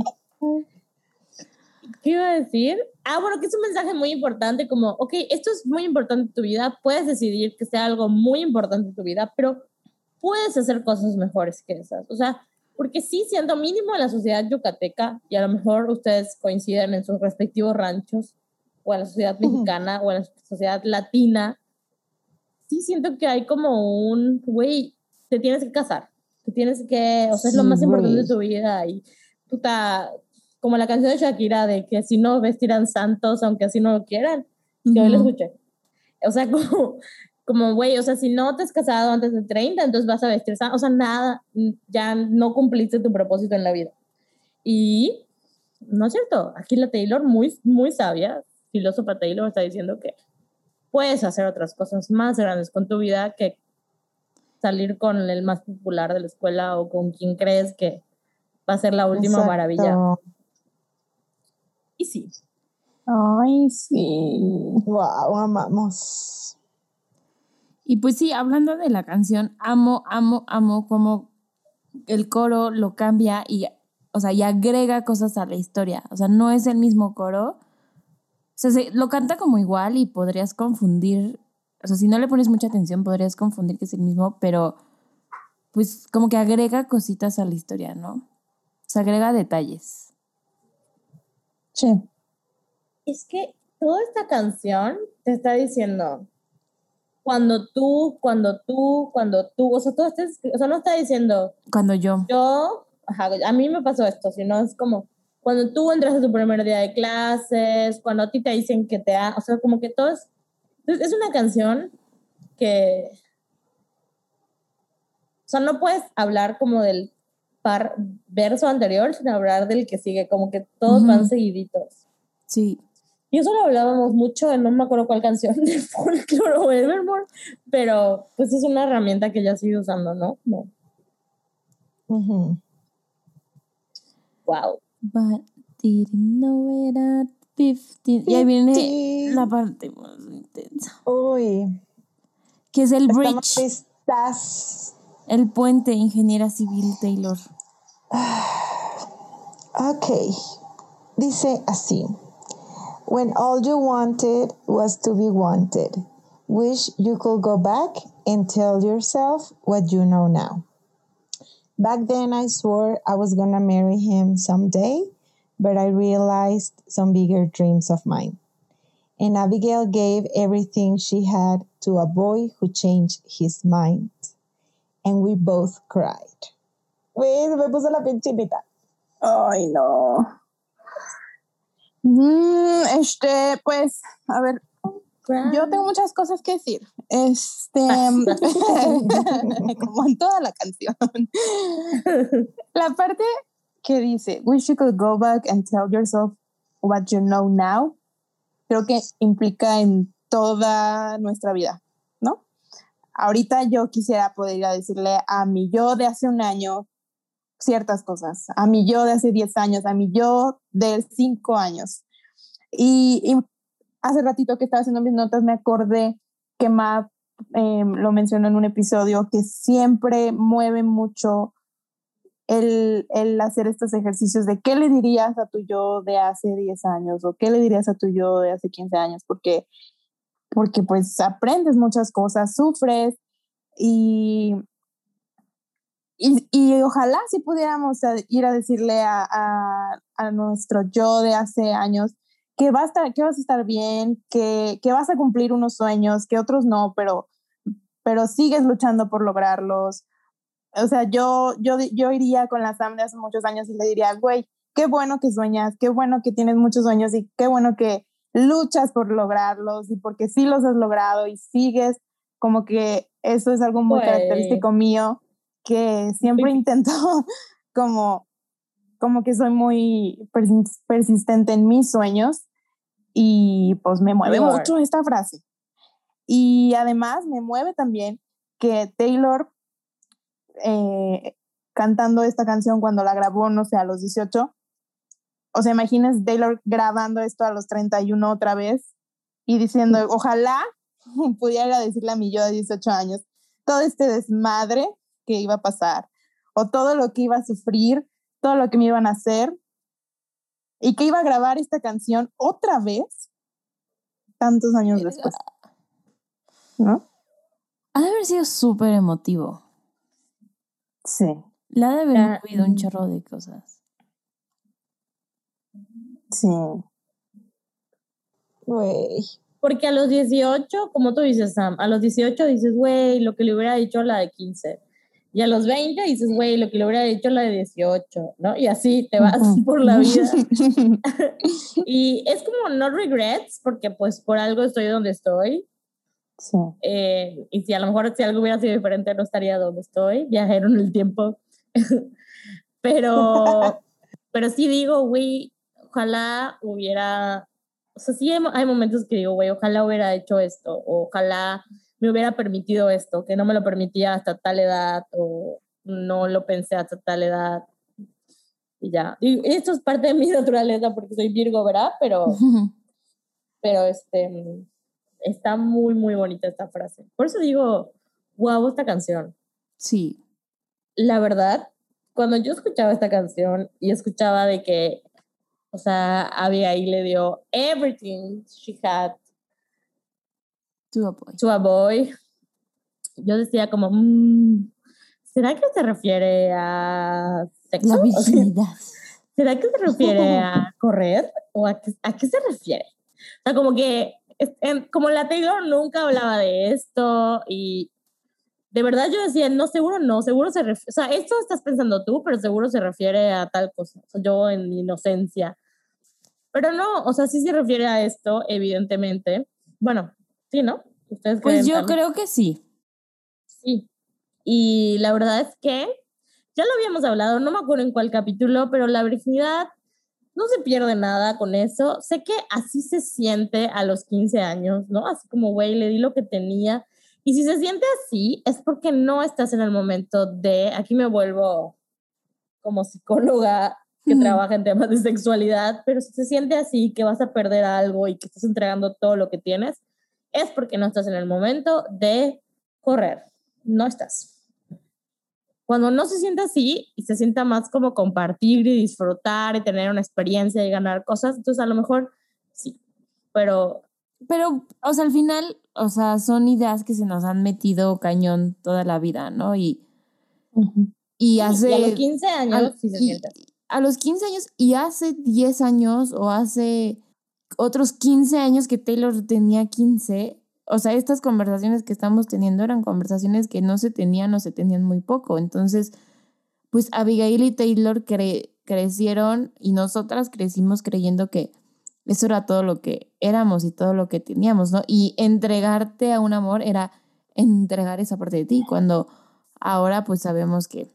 ¿Qué iba a decir? Ah, bueno, que es un mensaje muy importante, como, ok, esto es muy importante en tu vida, puedes decidir que sea algo muy importante en tu vida, pero puedes hacer cosas mejores que esas. O sea, porque sí, siendo mínimo en la sociedad yucateca, y a lo mejor ustedes coinciden en sus respectivos ranchos, o en la sociedad mexicana, o en la sociedad latina, sí siento que hay como un, güey, te tienes que casar, te tienes que, o sea, es lo más importante de tu vida, y puta, como la canción de Shakira de que si no vestirán santos, aunque así no lo quieran, que hoy lo escuché. O sea, como, como, güey, o sea, si no te has casado antes de 30, entonces vas a vestir o sea, nada, ya no cumpliste tu propósito en la vida. Y, no es cierto, aquí la Taylor, muy, muy sabia, filósofa Taylor, está diciendo que puedes hacer otras cosas más grandes con tu vida que salir con el más popular de la escuela o con quien crees que va a ser la última Exacto. maravilla. Y sí, Ay, sí. Wow, amamos. Y pues sí, hablando de la canción, amo, amo, amo cómo el coro lo cambia y, o sea, y agrega cosas a la historia. O sea, no es el mismo coro. O sea, se- lo canta como igual y podrías confundir, o sea, si no le pones mucha atención podrías confundir que es el mismo, pero pues como que agrega cositas a la historia, ¿no? O sea, agrega detalles. Sí. es que toda esta canción te está diciendo cuando tú, cuando tú, cuando tú, o sea, todo este, o sea, no está diciendo Cuando yo, yo, ajá, a mí me pasó esto, sino es como cuando tú entras a tu primer día de clases, cuando a ti te dicen que te ha, o sea, como que todo es, es es una canción que, o sea, no puedes hablar como del par, verso anterior, sino hablar del que sigue, como que todos Ujú. van seguiditos. sí. Y eso lo hablábamos mucho en no me acuerdo cuál canción de Folklore o Evermore, pero pues es una herramienta que ya sigue usando, ¿no? No. Wow. But didn't know it at 15. Y ahí viene 15. la parte más intensa. Uy, Que es el estamos bridge, listas. el puente ingeniera civil Taylor. Ok. Dice así. When all you wanted was to be wanted. Wish you could go back and tell yourself what you know now. Back then, I swore I was gonna marry him someday, but I realized some bigger dreams of mine. And Abigail gave everything she had to a boy who changed his mind. And we both cried. Se me puso la piel chinita. Ay, no. Mm, este, pues, a ver, Yo tengo muchas cosas que decir. Este, como en toda la canción. la parte que dice, wish you could go back and tell yourself what you know now, creo que implica en toda nuestra vida, ¿no? Ahorita yo quisiera poder ir a decirle a mi yo de hace un año ciertas cosas, a mi yo de hace 10 años, a mi yo de 5 años. Y, hace ratito que estaba haciendo mis notas me acordé que Matt eh, lo mencionó en un episodio, que siempre mueve mucho el, el, hacer estos ejercicios de qué le dirías a tu yo de hace 10 años o qué le dirías a tu yo de hace 15 años, porque, porque pues aprendes muchas cosas, sufres y, y, y ojalá si pudiéramos ir a decirle a, a, a nuestro yo de hace años, que, va a estar, que vas a estar bien, que, que, vas a cumplir unos sueños, que otros no, pero, pero sigues luchando por lograrlos. O sea, yo, yo, yo iría con la Sam de hace muchos años y le diría, güey, qué bueno que sueñas, qué bueno que tienes muchos sueños y qué bueno que luchas por lograrlos y porque sí los has logrado y sigues, como que eso es algo muy característico mío, que siempre intento como como que soy muy persistente en mis sueños y pues me mueve mucho esta frase. Y además me mueve también que Taylor eh, cantando esta canción cuando la grabó, no sé, a los 18. O sea, imagínense Taylor grabando esto a los 31 otra vez y diciendo, ojalá pudiera decirle a mi yo de 18 años todo este desmadre que iba a pasar o todo lo que iba a sufrir todo lo que me iban a hacer y que iba a grabar esta canción otra vez tantos años después. ¿No? Ha de haber sido súper emotivo. Sí. La de haber movido un chorro de cosas. Sí. Güey. Porque a los 18, como tú dices, Sam, a los 18 dices, güey, lo que le hubiera dicho a la de 15. Y a los 20 dices, güey, lo que le hubiera dicho la de 18, ¿no? Y así te vas por la vida. y es como no regrets, porque pues por algo estoy donde estoy. Sí. Eh, y si a lo mejor si algo hubiera sido diferente, no estaría donde estoy. Viajero en el tiempo. pero, pero sí digo, güey, ojalá hubiera. O sea, sí hay, hay momentos que digo, güey, ojalá hubiera hecho esto. O ojalá me hubiera permitido esto, que no me lo permitía hasta tal edad o no lo pensé hasta tal edad. Y ya. Y esto es parte de mi naturaleza porque soy Virgo, ¿verdad? Pero, pero este, está muy, muy bonita esta frase. Por eso digo, guau, esta canción. Sí. La verdad, cuando yo escuchaba esta canción y escuchaba de que, o sea, ahí le dio everything she had To a boy. To a boy. Yo decía como, mmm, ¿será que se refiere a sexo? La virginidad. ¿Será que se refiere a correr? ¿O a qué, a qué se refiere? O sea, como que, como la Taylor nunca hablaba de esto y de verdad yo decía, no, seguro no, seguro se refiere, o sea, esto estás pensando tú, pero seguro se refiere a tal cosa. O sea, yo en mi inocencia. Pero no, o sea, sí se refiere a esto, evidentemente. Bueno, Sí, ¿no? ¿Ustedes pues yo creo que sí. Sí. Y la verdad es que ya lo habíamos hablado, no me acuerdo en cuál capítulo, pero la virginidad no se pierde nada con eso. Sé que así se siente a los 15 años, ¿no? Así como, güey, le di lo que tenía. Y si se siente así, es porque no estás en el momento de, aquí me vuelvo como psicóloga que trabaja en temas de sexualidad, pero si se siente así, que vas a perder algo y que estás entregando todo lo que tienes, es porque no estás en el momento de correr. No estás. Cuando no se sienta así y se sienta más como compartir y disfrutar y tener una experiencia y ganar cosas, entonces a lo mejor sí. Pero. Pero, o sea, al final, o sea, son ideas que se nos han metido cañón toda la vida, ¿no? Y. Y hace. a los 15 años sí se siente A los 15 años y hace 10 años o hace otros 15 años que Taylor tenía 15, o sea, estas conversaciones que estamos teniendo eran conversaciones que no se tenían o se tenían muy poco. Entonces, pues Abigail y Taylor crecieron y nosotras crecimos creyendo que eso era todo lo que éramos y todo lo que teníamos, ¿no? Y entregarte a un amor era entregar esa parte de ti, cuando ahora pues sabemos que...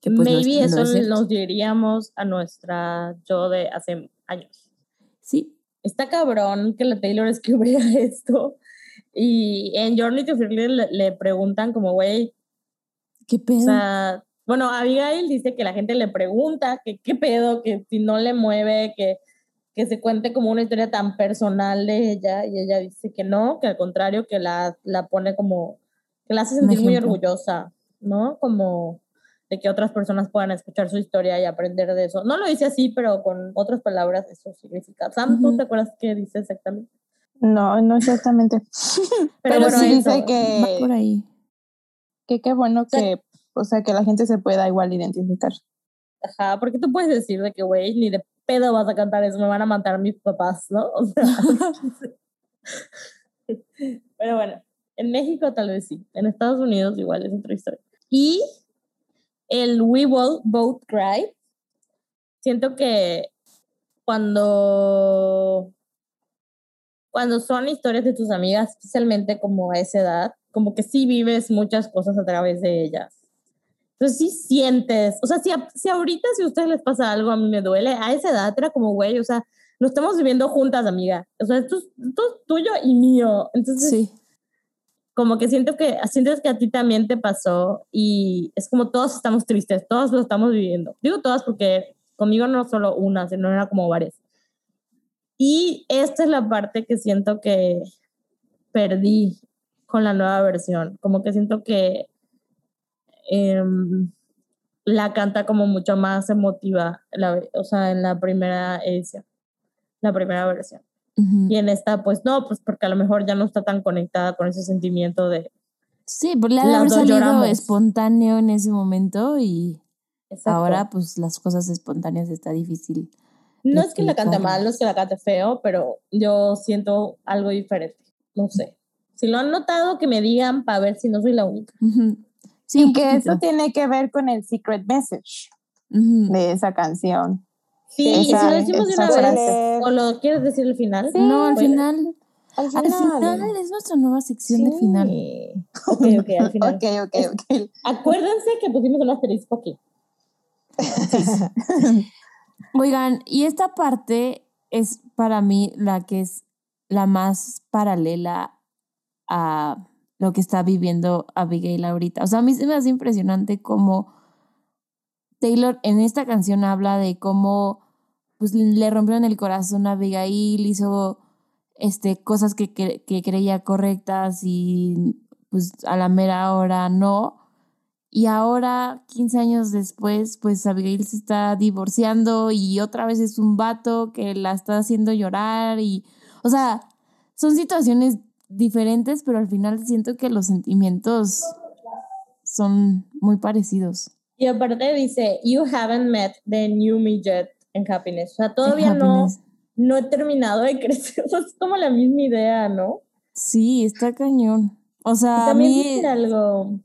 que pues, Maybe eso nos diríamos a nuestra yo de hace años. Sí. Está cabrón que la Taylor escribiera esto. Y en Journey to le, le preguntan como, güey, ¿qué pedo? O sea, bueno, Abigail dice que la gente le pregunta que qué pedo, que si no le mueve, que, que se cuente como una historia tan personal de ella. Y ella dice que no, que al contrario, que la, la pone como, que la hace sentir muy orgullosa, ¿no? Como de que otras personas puedan escuchar su historia y aprender de eso. No lo dice así, pero con otras palabras eso significa. Sam, ¿tú te acuerdas qué dice exactamente? No, no exactamente. pero, bueno, sí dice que... Va por ahí. Que qué bueno que, o sea, que la gente se pueda igual identificar. Ajá, porque tú puedes decir de que, güey, ni de pedo vas a cantar eso, me van a matar mis papás, ¿no? O sea, pero bueno, en México tal vez sí, en Estados Unidos igual es otra historia. Y el We Will Both Cry, siento que cuando, cuando son historias de tus amigas, especialmente como a esa edad, como que sí vives muchas cosas a través de ellas. Entonces sí sientes, o sea, si, si ahorita si a ustedes les pasa algo, a mí me duele, a esa edad era como, güey, o sea, lo estamos viviendo juntas, amiga. O sea, esto, esto es tuyo y mío. Entonces, sí como que siento que sientes que a ti también te pasó y es como todos estamos tristes, todos lo estamos viviendo. Digo todas porque conmigo no solo una, sino era como varias. Y esta es la parte que siento que perdí con la nueva versión, como que siento que em, la canta como mucho más emotiva, la, o sea, en la primera edición, la primera versión. Y en esta, pues no, pues porque a lo mejor ya no está tan conectada con ese sentimiento de... Sí, porque le ha salido espontáneo en ese momento y ahora pues las cosas espontáneas está difícil. No es que la cante mal, no es que la cante feo, pero yo siento algo diferente, no sé. Si lo han notado, que me digan para ver si no soy la única. Sí, y que eso tiene que ver con el secret message de esa canción. Sí, y si lo decimos de una vez, ¿o lo quieres decir al final? no, al final. Al final. es nuestra nueva sección de final. Ok, ok, al final. ok, ok, ok. Acuérdense que pusimos un asterisco aquí. Oigan, y esta parte es para mí la que es la más paralela a lo que está viviendo Abigail ahorita. O sea, a mí se me hace impresionante cómo Taylor en esta canción habla de cómo pues le rompieron el corazón a Abigail, hizo este, cosas que, que, creía correctas y pues a la mera hora no. Y ahora, 15 años después, pues Abigail se está divorciando y otra vez es un vato que la está haciendo llorar y, o sea, son situaciones diferentes, pero al final siento que los sentimientos son muy parecidos. Y aparte dice, you haven't met the new me yet en Happiness. O sea, todavía no, no he terminado de crecer. O sea, es como la misma idea, ¿no? Sí, está cañón. O sea, también a mí algo.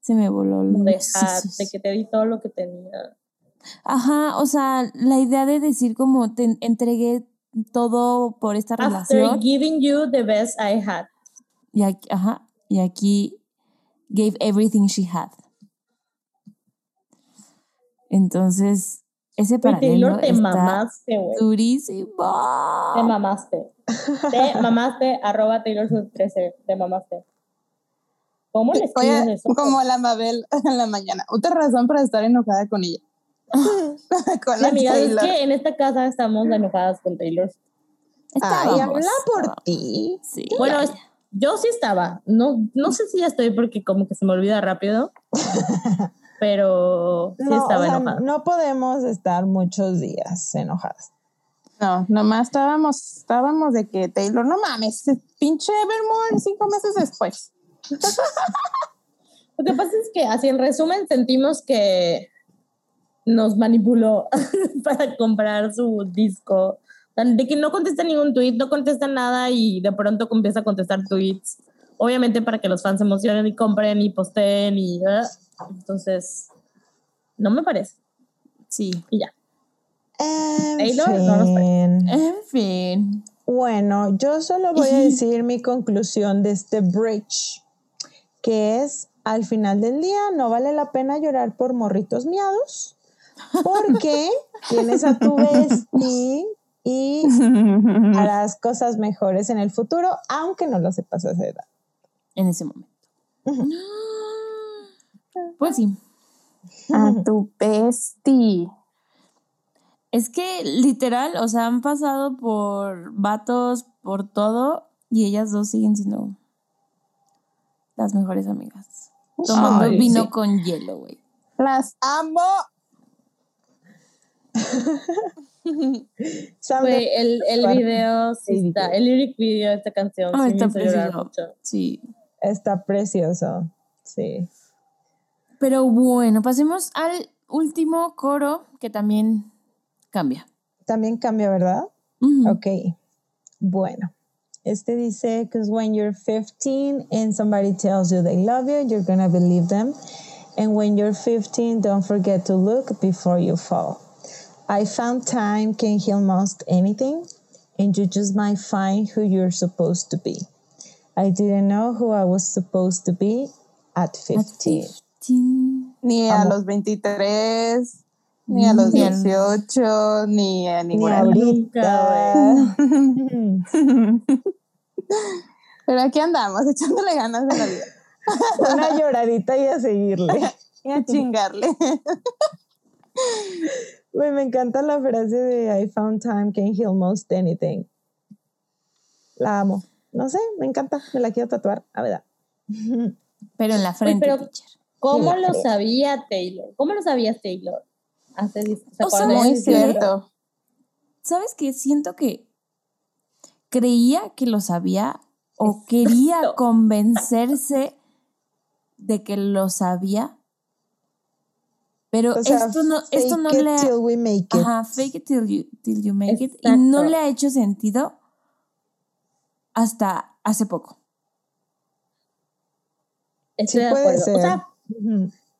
Se me voló el de, de que te di todo lo que tenía. Ajá, o sea, la idea de decir como te entregué todo por esta After relación. giving you the best I had. Y aquí, ajá, y aquí gave everything she had. Entonces, ese paralelo Taylor, te está mamaste, güey. Durísimo. Te mamaste. Te mamaste, arroba Taylor 13, te mamaste. ¿Cómo le escribes Oye, eso? Como la Mabel en la mañana. Otra razón para estar enojada con ella. con la amiga, Taylor. es que en esta casa estamos enojadas con Taylor. Ay, habla por ti. Sí. Bueno, yo sí estaba. No, no sé si ya estoy porque como que se me olvida rápido. pero sí no, estaba o sea, enojada. No podemos estar muchos días enojadas. No, nomás estábamos, estábamos de que Taylor, no mames, pinche Evermore cinco meses después. Lo que pasa es que, así en resumen, sentimos que nos manipuló para comprar su disco. De que no contesta ningún tweet, no contesta nada y de pronto empieza a contestar tweets. Obviamente para que los fans se emocionen y compren y posteen y... Uh, entonces, no me parece. Sí. Y ya. En Taylor, no nos fin. En fin. Bueno, yo solo voy a decir mi conclusión de este bridge, que es, al final del día, no vale la pena llorar por morritos miados, porque tienes a tu bestie y harás cosas mejores en el futuro, aunque no lo sepas hacer. En ese momento. Pues sí. A tu bestie. Es que literal, o sea, han pasado por vatos, por todo, y ellas dos siguen siendo las mejores amigas. Tomando Ay, vino sí. con hielo, güey. Las amo. El, el video sí está, el lyric video de esta canción Ay, sí está precioso. mucho. Sí. está precioso, sí. Pero bueno, pasemos al último coro que también cambia. También cambia, ¿verdad? Ujú. Ok, bueno. Este dice, because when you're 15 and somebody tells you they love you, you're gonna believe them. And when you're 15, don't forget to look before you fall. I found time can heal most anything, and you just might find who you're supposed to be. I didn't know who I was supposed to be at 15. Chin. Ni a los 23, ni a los Ni al- 18, ni a Ni ninguna. ahorita. Pero aquí andamos, echándole ganas de la vida. Una lloradita y a seguirle. Y a chingarle. Me encanta la frase de I found time can heal most anything. La amo. No sé, me encanta. Me la quiero tatuar. A ver. Pero en la frente, pero- teacher. ¿Cómo lo creo. sabía Taylor? ¿Cómo lo sabías Taylor? Hace, ¿se O sea, Muy cierto. ¿Sabes qué? Siento que creía que lo sabía o quería convencerse de que lo sabía. Pero O sea, esto no, esto fake no it le ha- till we make it. Ajá, fake it till you, till you make it. Y no le ha hecho sentido hasta hace poco. Estoy Sí de puede acuerdo. ser. O sea, Ujú.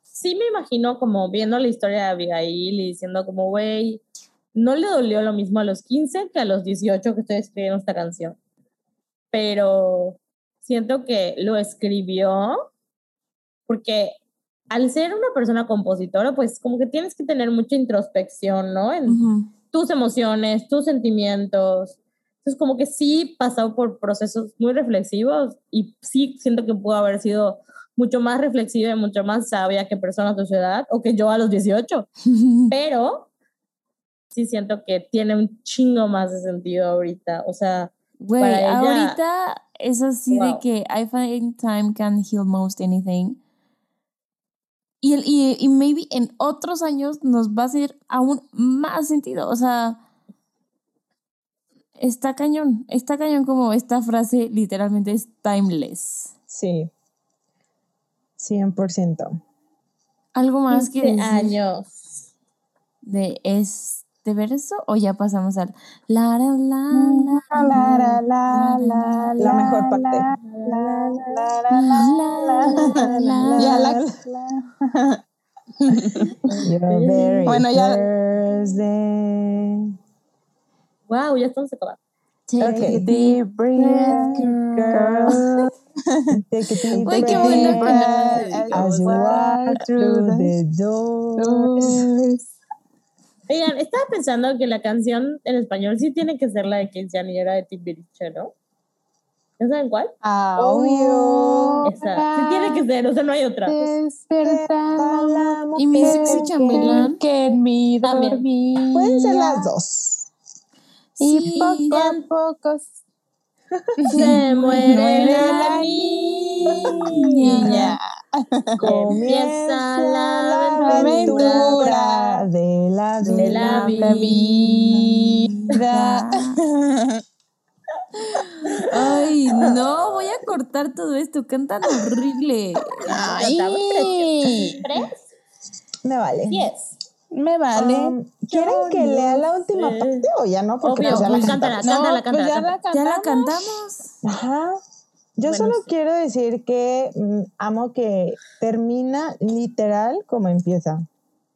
Sí me imagino como viendo la historia de Abigail y diciendo como, güey, no le dolió lo mismo a los 15 que a los 18 que estoy escribiendo esta canción. Pero siento que lo escribió porque al ser una persona compositora, pues como que tienes que tener mucha introspección, ¿no? En tus emociones, tus sentimientos. Entonces, como que sí pasó por procesos muy reflexivos y sí siento que pudo haber sido mucho más reflexiva y mucho más sabia que personas de su edad o que yo a los 18. Pero sí siento que tiene un chingo más de sentido ahorita. O sea, Güey, ella- ahorita es así de que I find time can heal most anything. Y, el- y, y maybe en otros años nos va a hacer aún más sentido. O sea, está cañón. Está cañón como esta frase literalmente es timeless. Sí. 100%. ¿Algo más que 15 decir años. de este verso? ¿O ya pasamos al la la la la La, la, la, la, La mejor parte. la, la, la, la, la, la, la, Ya la? very Bueno, ya- first day. Wow, ya estamos acabando. Take Ok. a deep breath, Girl. girl. Take a deep Güey, qué bueno as you walk through the doors. Oigan, estaba pensando que la canción en español sí tiene que ser la de quinceañera de Timbiriche, ¿no? ¿No saben cuál? Obvio. Esa. Sí tiene que ser, o sea, no hay otra. Despertar Y mi sexy chambelán. que en mi También. dormía. Pueden ser las dos. Y Sí. poco a poco Se muere la niña. Comienza la aventura de la de la vida. vida. Ay, no, voy a cortar todo esto. Cantan horrible. Ay, Me vale. Yes. Me vale. Um, ¿Quieren que lea la última sé. parte o ya no? Porque Obvio, pues ya la pues cantamos. cántala, cántala, no, pues cántala. ya la cántala. Ya la cantamos. Ajá. Yo Bueno, solo sí. quiero decir que mm, amo que termina literal como empieza.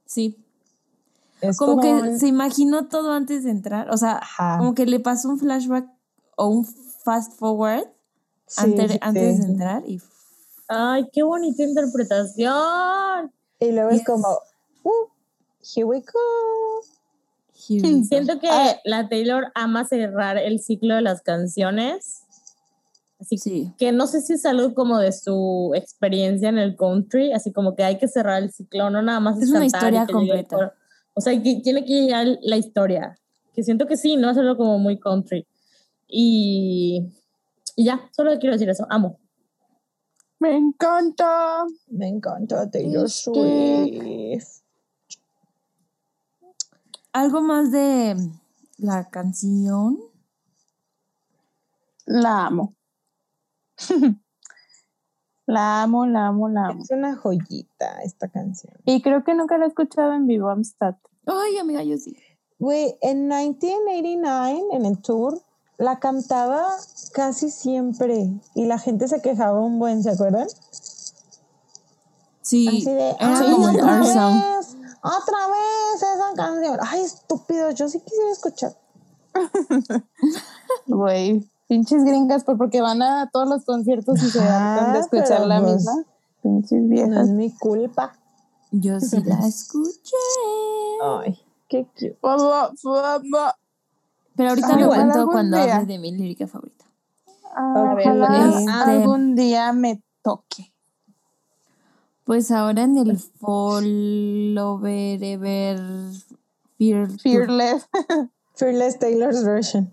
Sí. Es como, que un- se imaginó todo antes de entrar. O sea, Ajá. como que le pasó un flashback o un fast forward Sí, ante- sí, antes de entrar y Ay, qué bonita interpretación. Y luego es como, here we go. here we go. Siento que Ah. la Taylor ama cerrar el ciclo de las canciones. Así Sí. que no sé si es algo como de su experiencia en el country, así como que hay que cerrar el ciclo, no nada más Es una cantar y historia llegue completa. O sea, que tiene que llegar la historia. Que siento que sí, no es algo como muy country. Y, y ya, solo quiero decir eso, amo. Me encanta. Me encanta Taylor Es Swift. Algo más de la canción. La amo. la amo, la amo, la amo. Es una joyita esta canción. Y creo que nunca la he escuchado en vivo, Amistad. Ay, amiga, yo sí. Güey, en 1989, en el tour, la cantaba casi siempre y la gente se quejaba un buen, ¿se acuerdan? Sí, Así de, era "Ay, como Our Song. Otra vez esa canción. Ay, estúpido, yo sí quisiera escuchar. Güey, pinches gringas, por porque van a todos los conciertos y se hartan de escuchar la pues, misma. Pinches No viejas. es mi culpa. Yo sí la escuché. Ay, qué cute. Pero ahorita Ay, lo igual cuento cuando día. hable de mi lírica favorita. Ah, Ok. Ojalá Este- algún día me toque. Pues ahora en el Follover Ever Fear. Fearless. Fearless Taylor's version.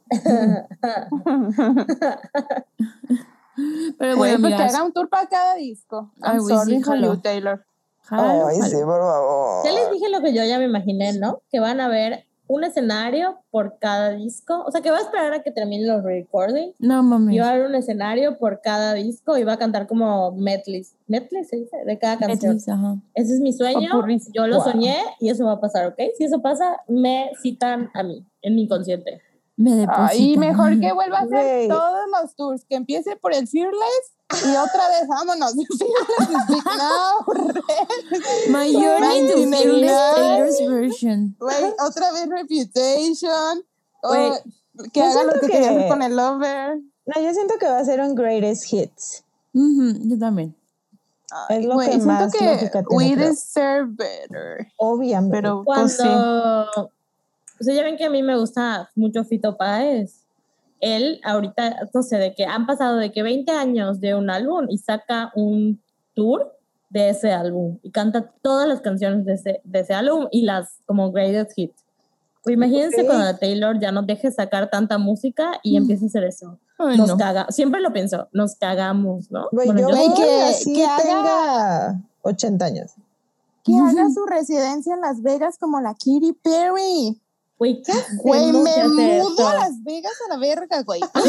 Pero bueno, pues que haga un tour para cada disco. Ay, I'm sorry Taylor. Ay, sí, por favor. Ya les dije lo que yo ya me imaginé, ¿no? Que van a ver un escenario por cada disco. O sea, que va a esperar a que terminen los recordings. No mames. Y va a haber un escenario por cada disco y va a cantar como medleys. ¿Medley se dice? De cada canción. Betis, ajá. Ese es mi sueño. Yo lo Wow. soñé y eso va a pasar, ¿ok? Si eso pasa, me citan a mí, en mi inconsciente. Me Ah, deposita. y mejor que vuelva a hacer todos los tours, que empiece por el Fearless y otra vez, vámonos. Fearless is big now. My journey to 1989. Fearless Taylor's version. Güey, otra vez Reputation. Oh, que haga lo siento que, quería que- con el Lover. No, yo siento que va a ser un greatest hits. Ujú, yo también. Es lo Güey, que más que lógica tiene, we creo. deserve better. Obviamente. Pero Cuando. pues sí. O sea, ya ven que a mí me gusta mucho Fito Páez. Él, ahorita, no sé, de que han pasado de que 20 años de un álbum y saca un tour de ese álbum y canta todas las canciones de ese, de ese álbum y las como greatest hits. Pues imagínense Ok. cuando Taylor ya no deje sacar tanta música y empiece a hacer eso. Ay, Nos no. caga, siempre lo pienso, nos cagamos, ¿no? Güey, Bueno, yo yo- que- así que haga- tenga 80 años. Que haga su residencia en Las Vegas como la Katy Perry. Güey, ¿qué Güey, me mudo a? Las Vegas a la verga, güey. Neta,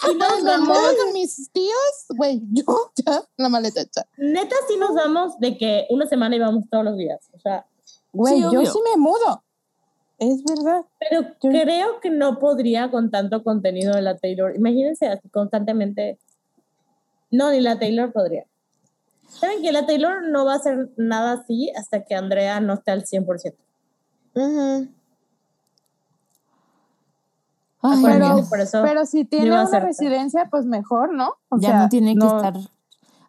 si nos Me mudo vamos, con mis tíos, güey. Yo ya la maleta hecha. neta si nos vamos de que una semana íbamos todos los días. O sea, Güey, Sí, yo obvio. sí me mudo. Es verdad. pero Yo- creo que no podría con tanto contenido de la Taylor. Imagínense así constantemente. No, ni la Taylor podría. ¿Saben que la Taylor no va a hacer nada así hasta que Andrea no esté al 100%? Ujú. Ay, Pero, amiga, por eso Pero si tiene una hacer- residencia, pues mejor, ¿no? O ya sea, no tiene que estar.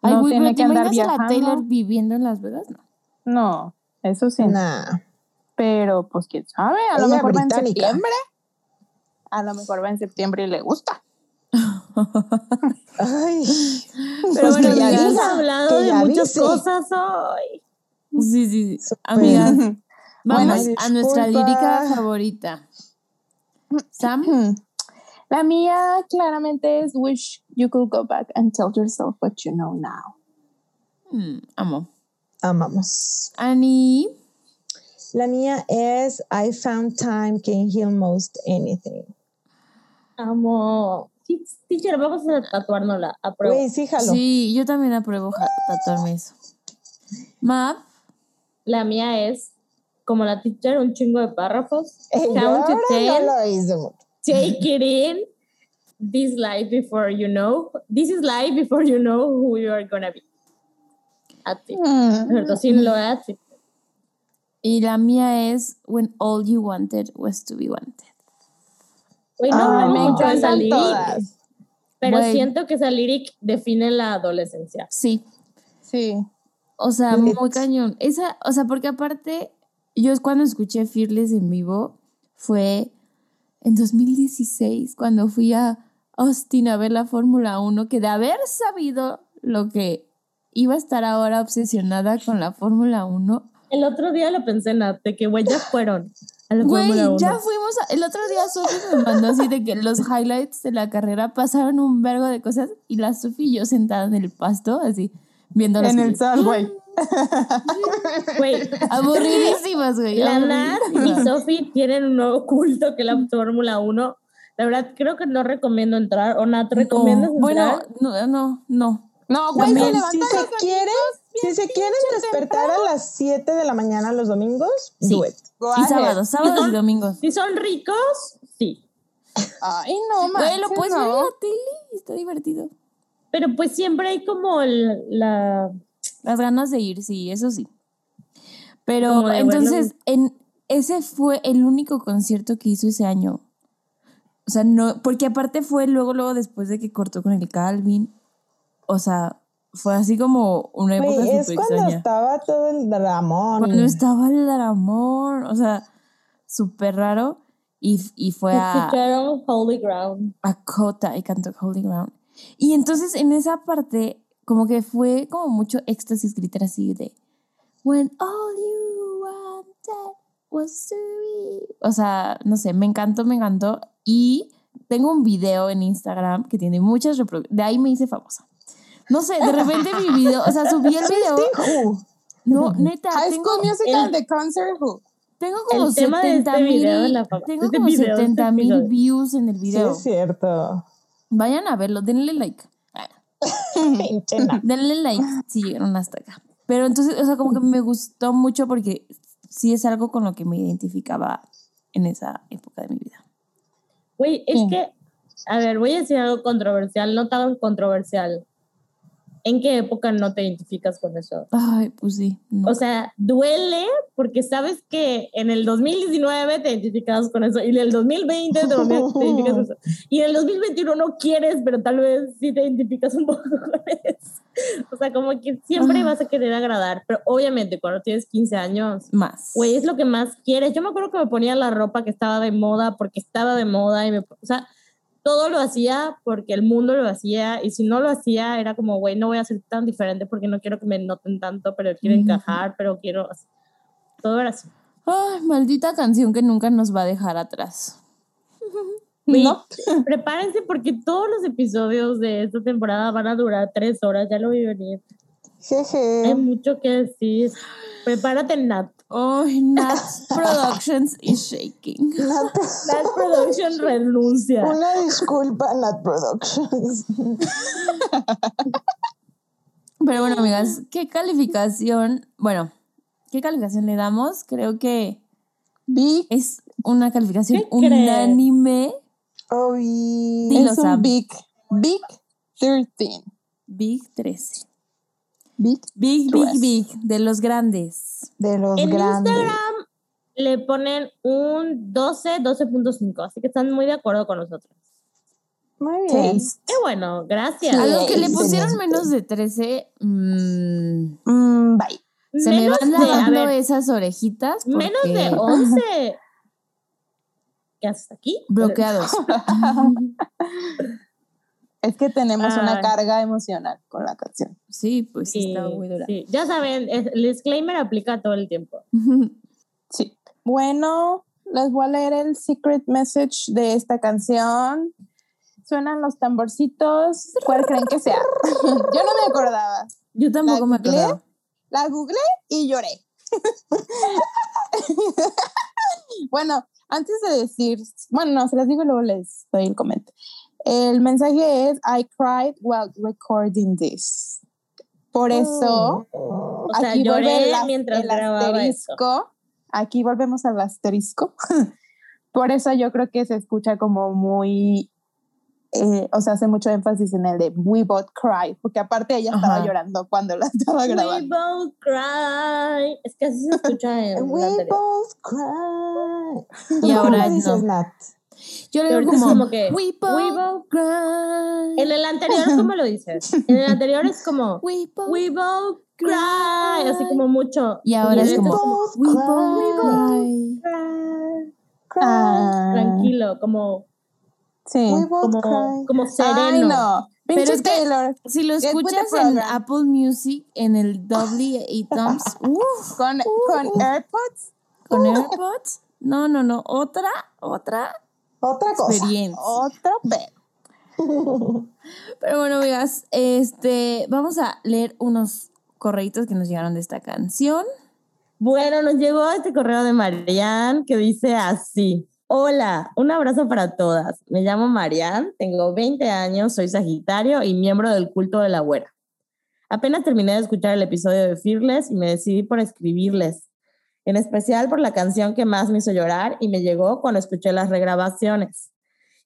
Ay, no güey, tiene pero ¿te que andar a la. Taylor viviendo en Las Vegas? No. No, eso sí. Nah. Pero pues quién sabe, a lo mejor va en septiembre. A lo mejor va en septiembre y le gusta. Ay. Pero Pues bueno, ya hemos hablado de muchas dice. cosas hoy. Sí, sí, sí. Amigas, vamos Bueno, a nuestra lírica favorita. Sam, La mía claramente es Wish you could go back and tell yourself what you know now. mm, amo. Amamos. Annie, La mía es I found time can heal most anything. Amo. Teacher, vamos a tatuárnosla. Apruebo. Güey, sí, jalo. sí, yo también apruebo tatuarme eso. Map, La mía es, como la teacher, un chingo de párrafos. Count to ten. no lo hice mucho. Take it in. This life before you know. This is life before you know who you are gonna be. At it. Mm. Sin lo at it. Y la mía es When All You Wanted Was to Be Wanted. Güey, no hablamos me esa lyric, todas. pero siento que esa lyric define la adolescencia. Sí. Sí. O sea, Lit. muy cañón. Esa, o sea, porque aparte, yo es cuando escuché Fearless en vivo, fue en 2016, cuando fui a Austin a ver la Fórmula 1, que de haber sabido lo que iba a estar ahora obsesionada con la Fórmula 1, El otro día lo pensé, Nat, de que, güey, ya fueron Güey, Fórmula 1. ya fuimos. a- el otro día Sofi me mandó así de que los highlights de la carrera pasaron un vergo de cosas y la Sofi y yo sentada en el pasto, así, viendo En el sol, güey. Güey, Aburridísimas, güey. la Nat y. Sofi tienen un nuevo culto que es la Fórmula 1. La verdad, creo que no recomiendo entrar. O Nat, ¿recomiendas No, Bueno, entrar? no, no, no. No, güey, se si se quieren, si se quieren despertar a las 7 de la mañana los domingos, Sí. do it. Y sábados, sábados y domingos. Si son ricos, sí. Ay, no, Güey, lo puedes ver en no. la tele y está divertido. Pero pues siempre hay como el- la... Las ganas de ir, sí, eso sí. Pero entonces, en, ese fue el único concierto que hizo ese año. O sea, no, porque aparte fue luego, luego después de que cortó con el Calvin. O sea, fue así como una época Güey, es cuando extraña. estaba todo el dramón. Cuando estaba el amor, o sea, súper raro. Y, y fue a, Holy Ground. a Cota y cantó Holy Ground. Y entonces en esa parte, como que fue como mucho éxtasis gritar así de When all you wanted was to be. O sea, no sé, me encantó, me encantó. Y tengo un video en Instagram que tiene muchas reproducciones. De ahí me hice famosa. No sé, de repente mi video, o sea, subí el video. No, neta, High tengo, School Musical, el- The Concert Who. tengo como El tema de 70 este mil. fama- Tengo este como video, de este 70 mil views en el Sí, video. es cierto. Vayan a verlo, denle like. Denle like si llegaron hasta acá. Pero entonces, o sea, como que me gustó mucho porque sí es algo con lo que me identificaba en esa época de mi vida. Güey, es Sí. que, a ver, voy a decir algo controversial, no tan controversial. ¿En qué época no te identificas con eso? Ay, pues sí. no. O sea, duele porque sabes que en el 2019 te identificabas con eso y en el 2020 te, volvías- te identificas con eso. Y en el 2021 no quieres, pero tal vez sí te identificas un poco con eso. O sea, como que siempre Ah. vas a querer agradar, pero obviamente cuando tienes 15 años, más. güey, es lo que más quieres. Yo me acuerdo que me ponía la ropa que estaba de moda porque estaba de moda y me, o sea, todo lo hacía porque el mundo lo hacía y si no lo hacía era como, güey, no voy a ser tan diferente porque no quiero que me noten tanto, pero quiero encajar, pero quiero... Todo era así. Ay, maldita canción que nunca nos va a dejar atrás. No. Prepárense porque todos los episodios de esta temporada van a durar tres horas, ya lo vi venir. Hay Jeje. mucho que decir. Prepárate, Nat. Ay, Nat Productions is shaking. Nat- Nat Production renuncia. Una disculpa, Nat Productions. Pero bueno, amigas, ¿qué calificación? Bueno, ¿qué calificación le damos? Creo que Big es una calificación unánime. Oy. Dilo, es un Sam. Big. Big 13. Big 13. Big. Big, big, de los grandes. De los En grandes. Instagram le ponen un 12, 12.5, así que están muy de acuerdo con nosotros. Muy bien. Taste. Qué bueno, gracias. A los que le pusieron menos de 13, mm, Mm, bye. se me menos van de, a lavando ver, esas orejitas. menos de porque- 11. ¿Qué haces aquí? Bloqueados. Es que tenemos una Ay. carga emocional con la canción. Sí, pues sí, está muy dura. sí. Ya saben, es- el disclaimer aplica todo el tiempo. Sí. Bueno, les voy a leer el secret message de esta canción. Suenan los tamborcitos. ¿Cuál creen que sea? Yo no me acordaba. Yo tampoco me googleé? acordaba. La googleé y lloré. bueno, antes de decir, bueno, no, se las digo y luego les doy el comentario. El mensaje es, I cried while recording this. Por eso, Oh. O sea, aquí vuelve as- mientras el grababa asterisco. Aquí volvemos al asterisco. Por eso yo creo que se escucha como muy eh, o sea, hace mucho énfasis en el de We Both Cry, porque aparte ella estaba Ajá. llorando cuando la estaba We grabando. both cry. Es que así se escucha en We la both cry. Y ¿Cómo ahora dices, no. Nat? Yo le digo como, como que, We both, we both- cry. En el anterior, ¿cómo lo dices? En el anterior es como We both We both cry. Así como mucho. Y ahora en es como both We both cry. cry. Ah, Tranquilo, como, Sí. Como, como sereno. Ay. Pero es que- Taylor. Si lo escuchas en. Apple Music, en el doble y thumbs, uff, Con, con AirPods. con AirPods. No, no, no. Otra, otra Otra cosa. experiencia. Otro pedo. Pero bueno, amigas, este, vamos a leer unos correitos que nos llegaron de esta canción. Bueno, nos llegó este correo de Marianne que dice así. Hola, un abrazo para todas. Me llamo Marianne, tengo 20 años, soy Sagitario y miembro del culto de la güera. Apenas terminé de escuchar el episodio de Fearless y me decidí por escribirles, en especial por la canción que más me hizo llorar y me llegó cuando escuché las regrabaciones.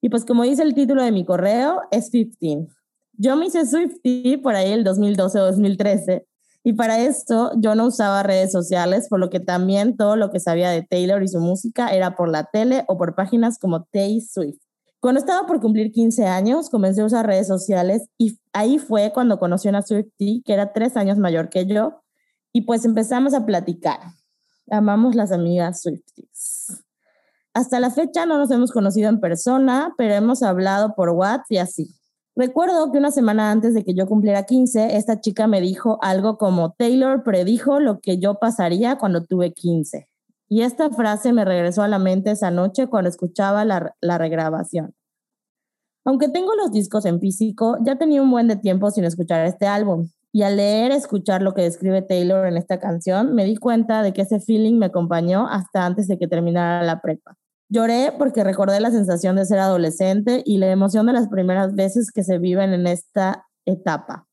Y pues como dice el título de mi correo, es 15. Yo me hice Swiftie por ahí el 2012 o 2013 y para esto yo no usaba redes sociales, por lo que también todo lo que sabía de Taylor y su música era por la tele o por páginas como Tay Swift. Cuando estaba por cumplir 15 años, comencé a usar redes sociales y ahí fue cuando conocí a una Swiftie que era tres años mayor que yo y pues empezamos a platicar. Amamos las amigas Swifties. Hasta la fecha no nos hemos conocido en persona, pero hemos hablado por WhatsApp y así. Recuerdo que una semana antes de que yo cumpliera 15, esta chica me dijo algo como Taylor predijo lo que yo pasaría cuando tuve 15. Y esta frase me regresó a la mente esa noche cuando escuchaba la, la regrabación. Aunque tengo los discos en físico, ya tenía un buen de tiempo sin escuchar este álbum. Y al leer, escuchar lo que describe Taylor en esta canción, me di cuenta de que ese feeling me acompañó hasta antes de que terminara la prepa. Lloré porque recordé la sensación de ser adolescente y la emoción de las primeras veces que se viven en esta etapa.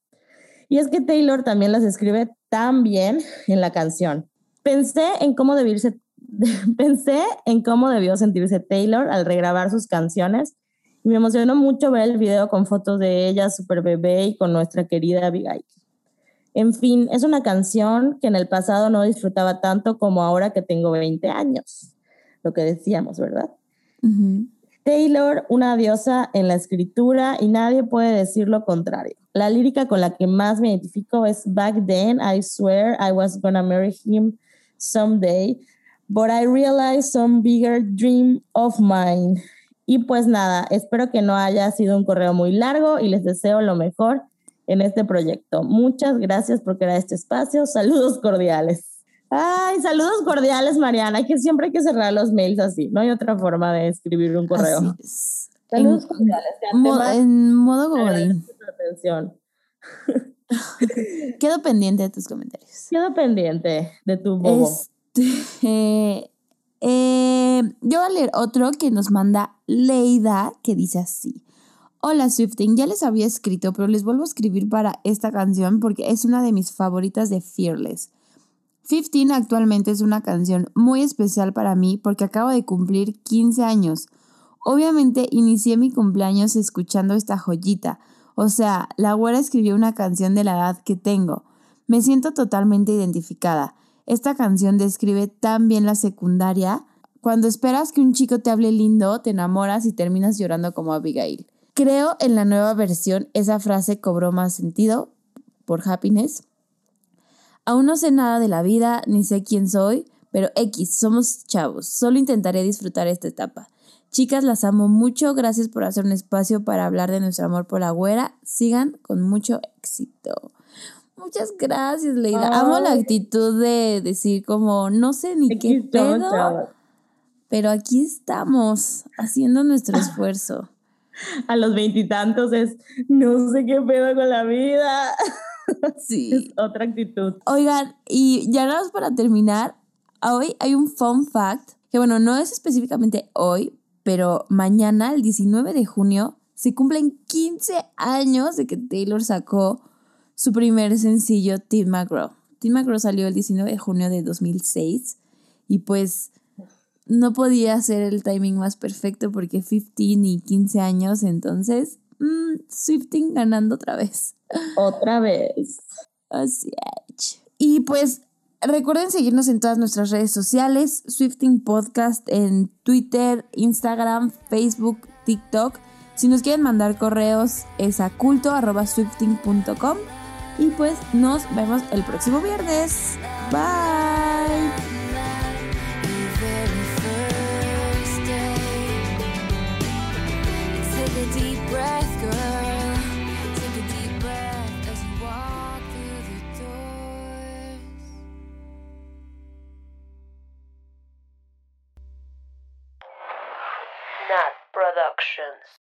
Y es que Taylor también las escribe tan bien en la canción. Pensé en cómo debirse, pensé en cómo debió sentirse Taylor al regrabar sus canciones y me emocionó mucho ver el video con fotos de ella, super bebé y con nuestra querida Abigail. En fin, es una canción que en el pasado no disfrutaba tanto como ahora que tengo 20 años. Lo que decíamos, ¿verdad? Taylor, una diosa en la escritura y nadie puede decir lo contrario. La lírica con la que más me identifico es Back then I swear I was gonna marry him someday, but I realized some bigger dream of mine. Y pues nada, espero que no haya sido un correo muy largo y les deseo lo mejor en este proyecto. Muchas gracias por crear este espacio. Saludos cordiales. Ay, saludos cordiales, Mariana. Que siempre hay que cerrar los mails así. No hay otra forma de escribir un correo. Es. Saludos En- cordiales. mo- en modo godín. atención. Quedo pendiente de tus comentarios. Quedo pendiente de tu bobo. Este, eh, yo voy a leer otro que nos manda Leida, que dice así. Hola Swifting, ya les había escrito, pero les vuelvo a escribir para esta canción porque es una de mis favoritas de Fearless. 15 actualmente es una canción muy especial para mí porque acabo de cumplir 15 años. Obviamente inicié mi cumpleaños escuchando esta joyita. O sea, la güera escribió una canción de la edad que tengo. Me siento totalmente identificada. Esta canción describe tan bien la secundaria. Cuando esperas que un chico te hable lindo, te enamoras y terminas llorando como Abigail. Creo en la nueva versión esa frase cobró más sentido por happiness. Aún no sé nada de la vida, ni sé quién soy, pero X, somos chavos. Solo intentaré disfrutar esta etapa. Chicas, las amo mucho. Gracias por hacer un espacio para hablar de nuestro amor por la güera. Sigan con mucho éxito. Muchas gracias, Leida. Amo la actitud de decir como, no sé ni Aquí qué estamos, pedo, chavos. pero aquí estamos haciendo nuestro esfuerzo. A los veintitantos es, no sé qué pedo con la vida. Sí. Es otra actitud. Oigan, y ya nada más para terminar, hoy hay un fun fact, que bueno, no es específicamente hoy, pero mañana, el 19 de junio, se cumplen 15 años de que Taylor sacó su primer sencillo, Tim McGraw. Tim McGraw salió el 19 de junio de 2006 y pues no podía ser el timing más perfecto porque 15 y 15 años, entonces mm, Swifting ganando otra vez. Otra vez. Así es. Y pues recuerden seguirnos en todas nuestras redes sociales, Swifting Podcast en Twitter, Instagram, Facebook, TikTok. Si nos quieren mandar correos es a culto.swifting.com. Y pues nos vemos el próximo viernes. Bye. Productions.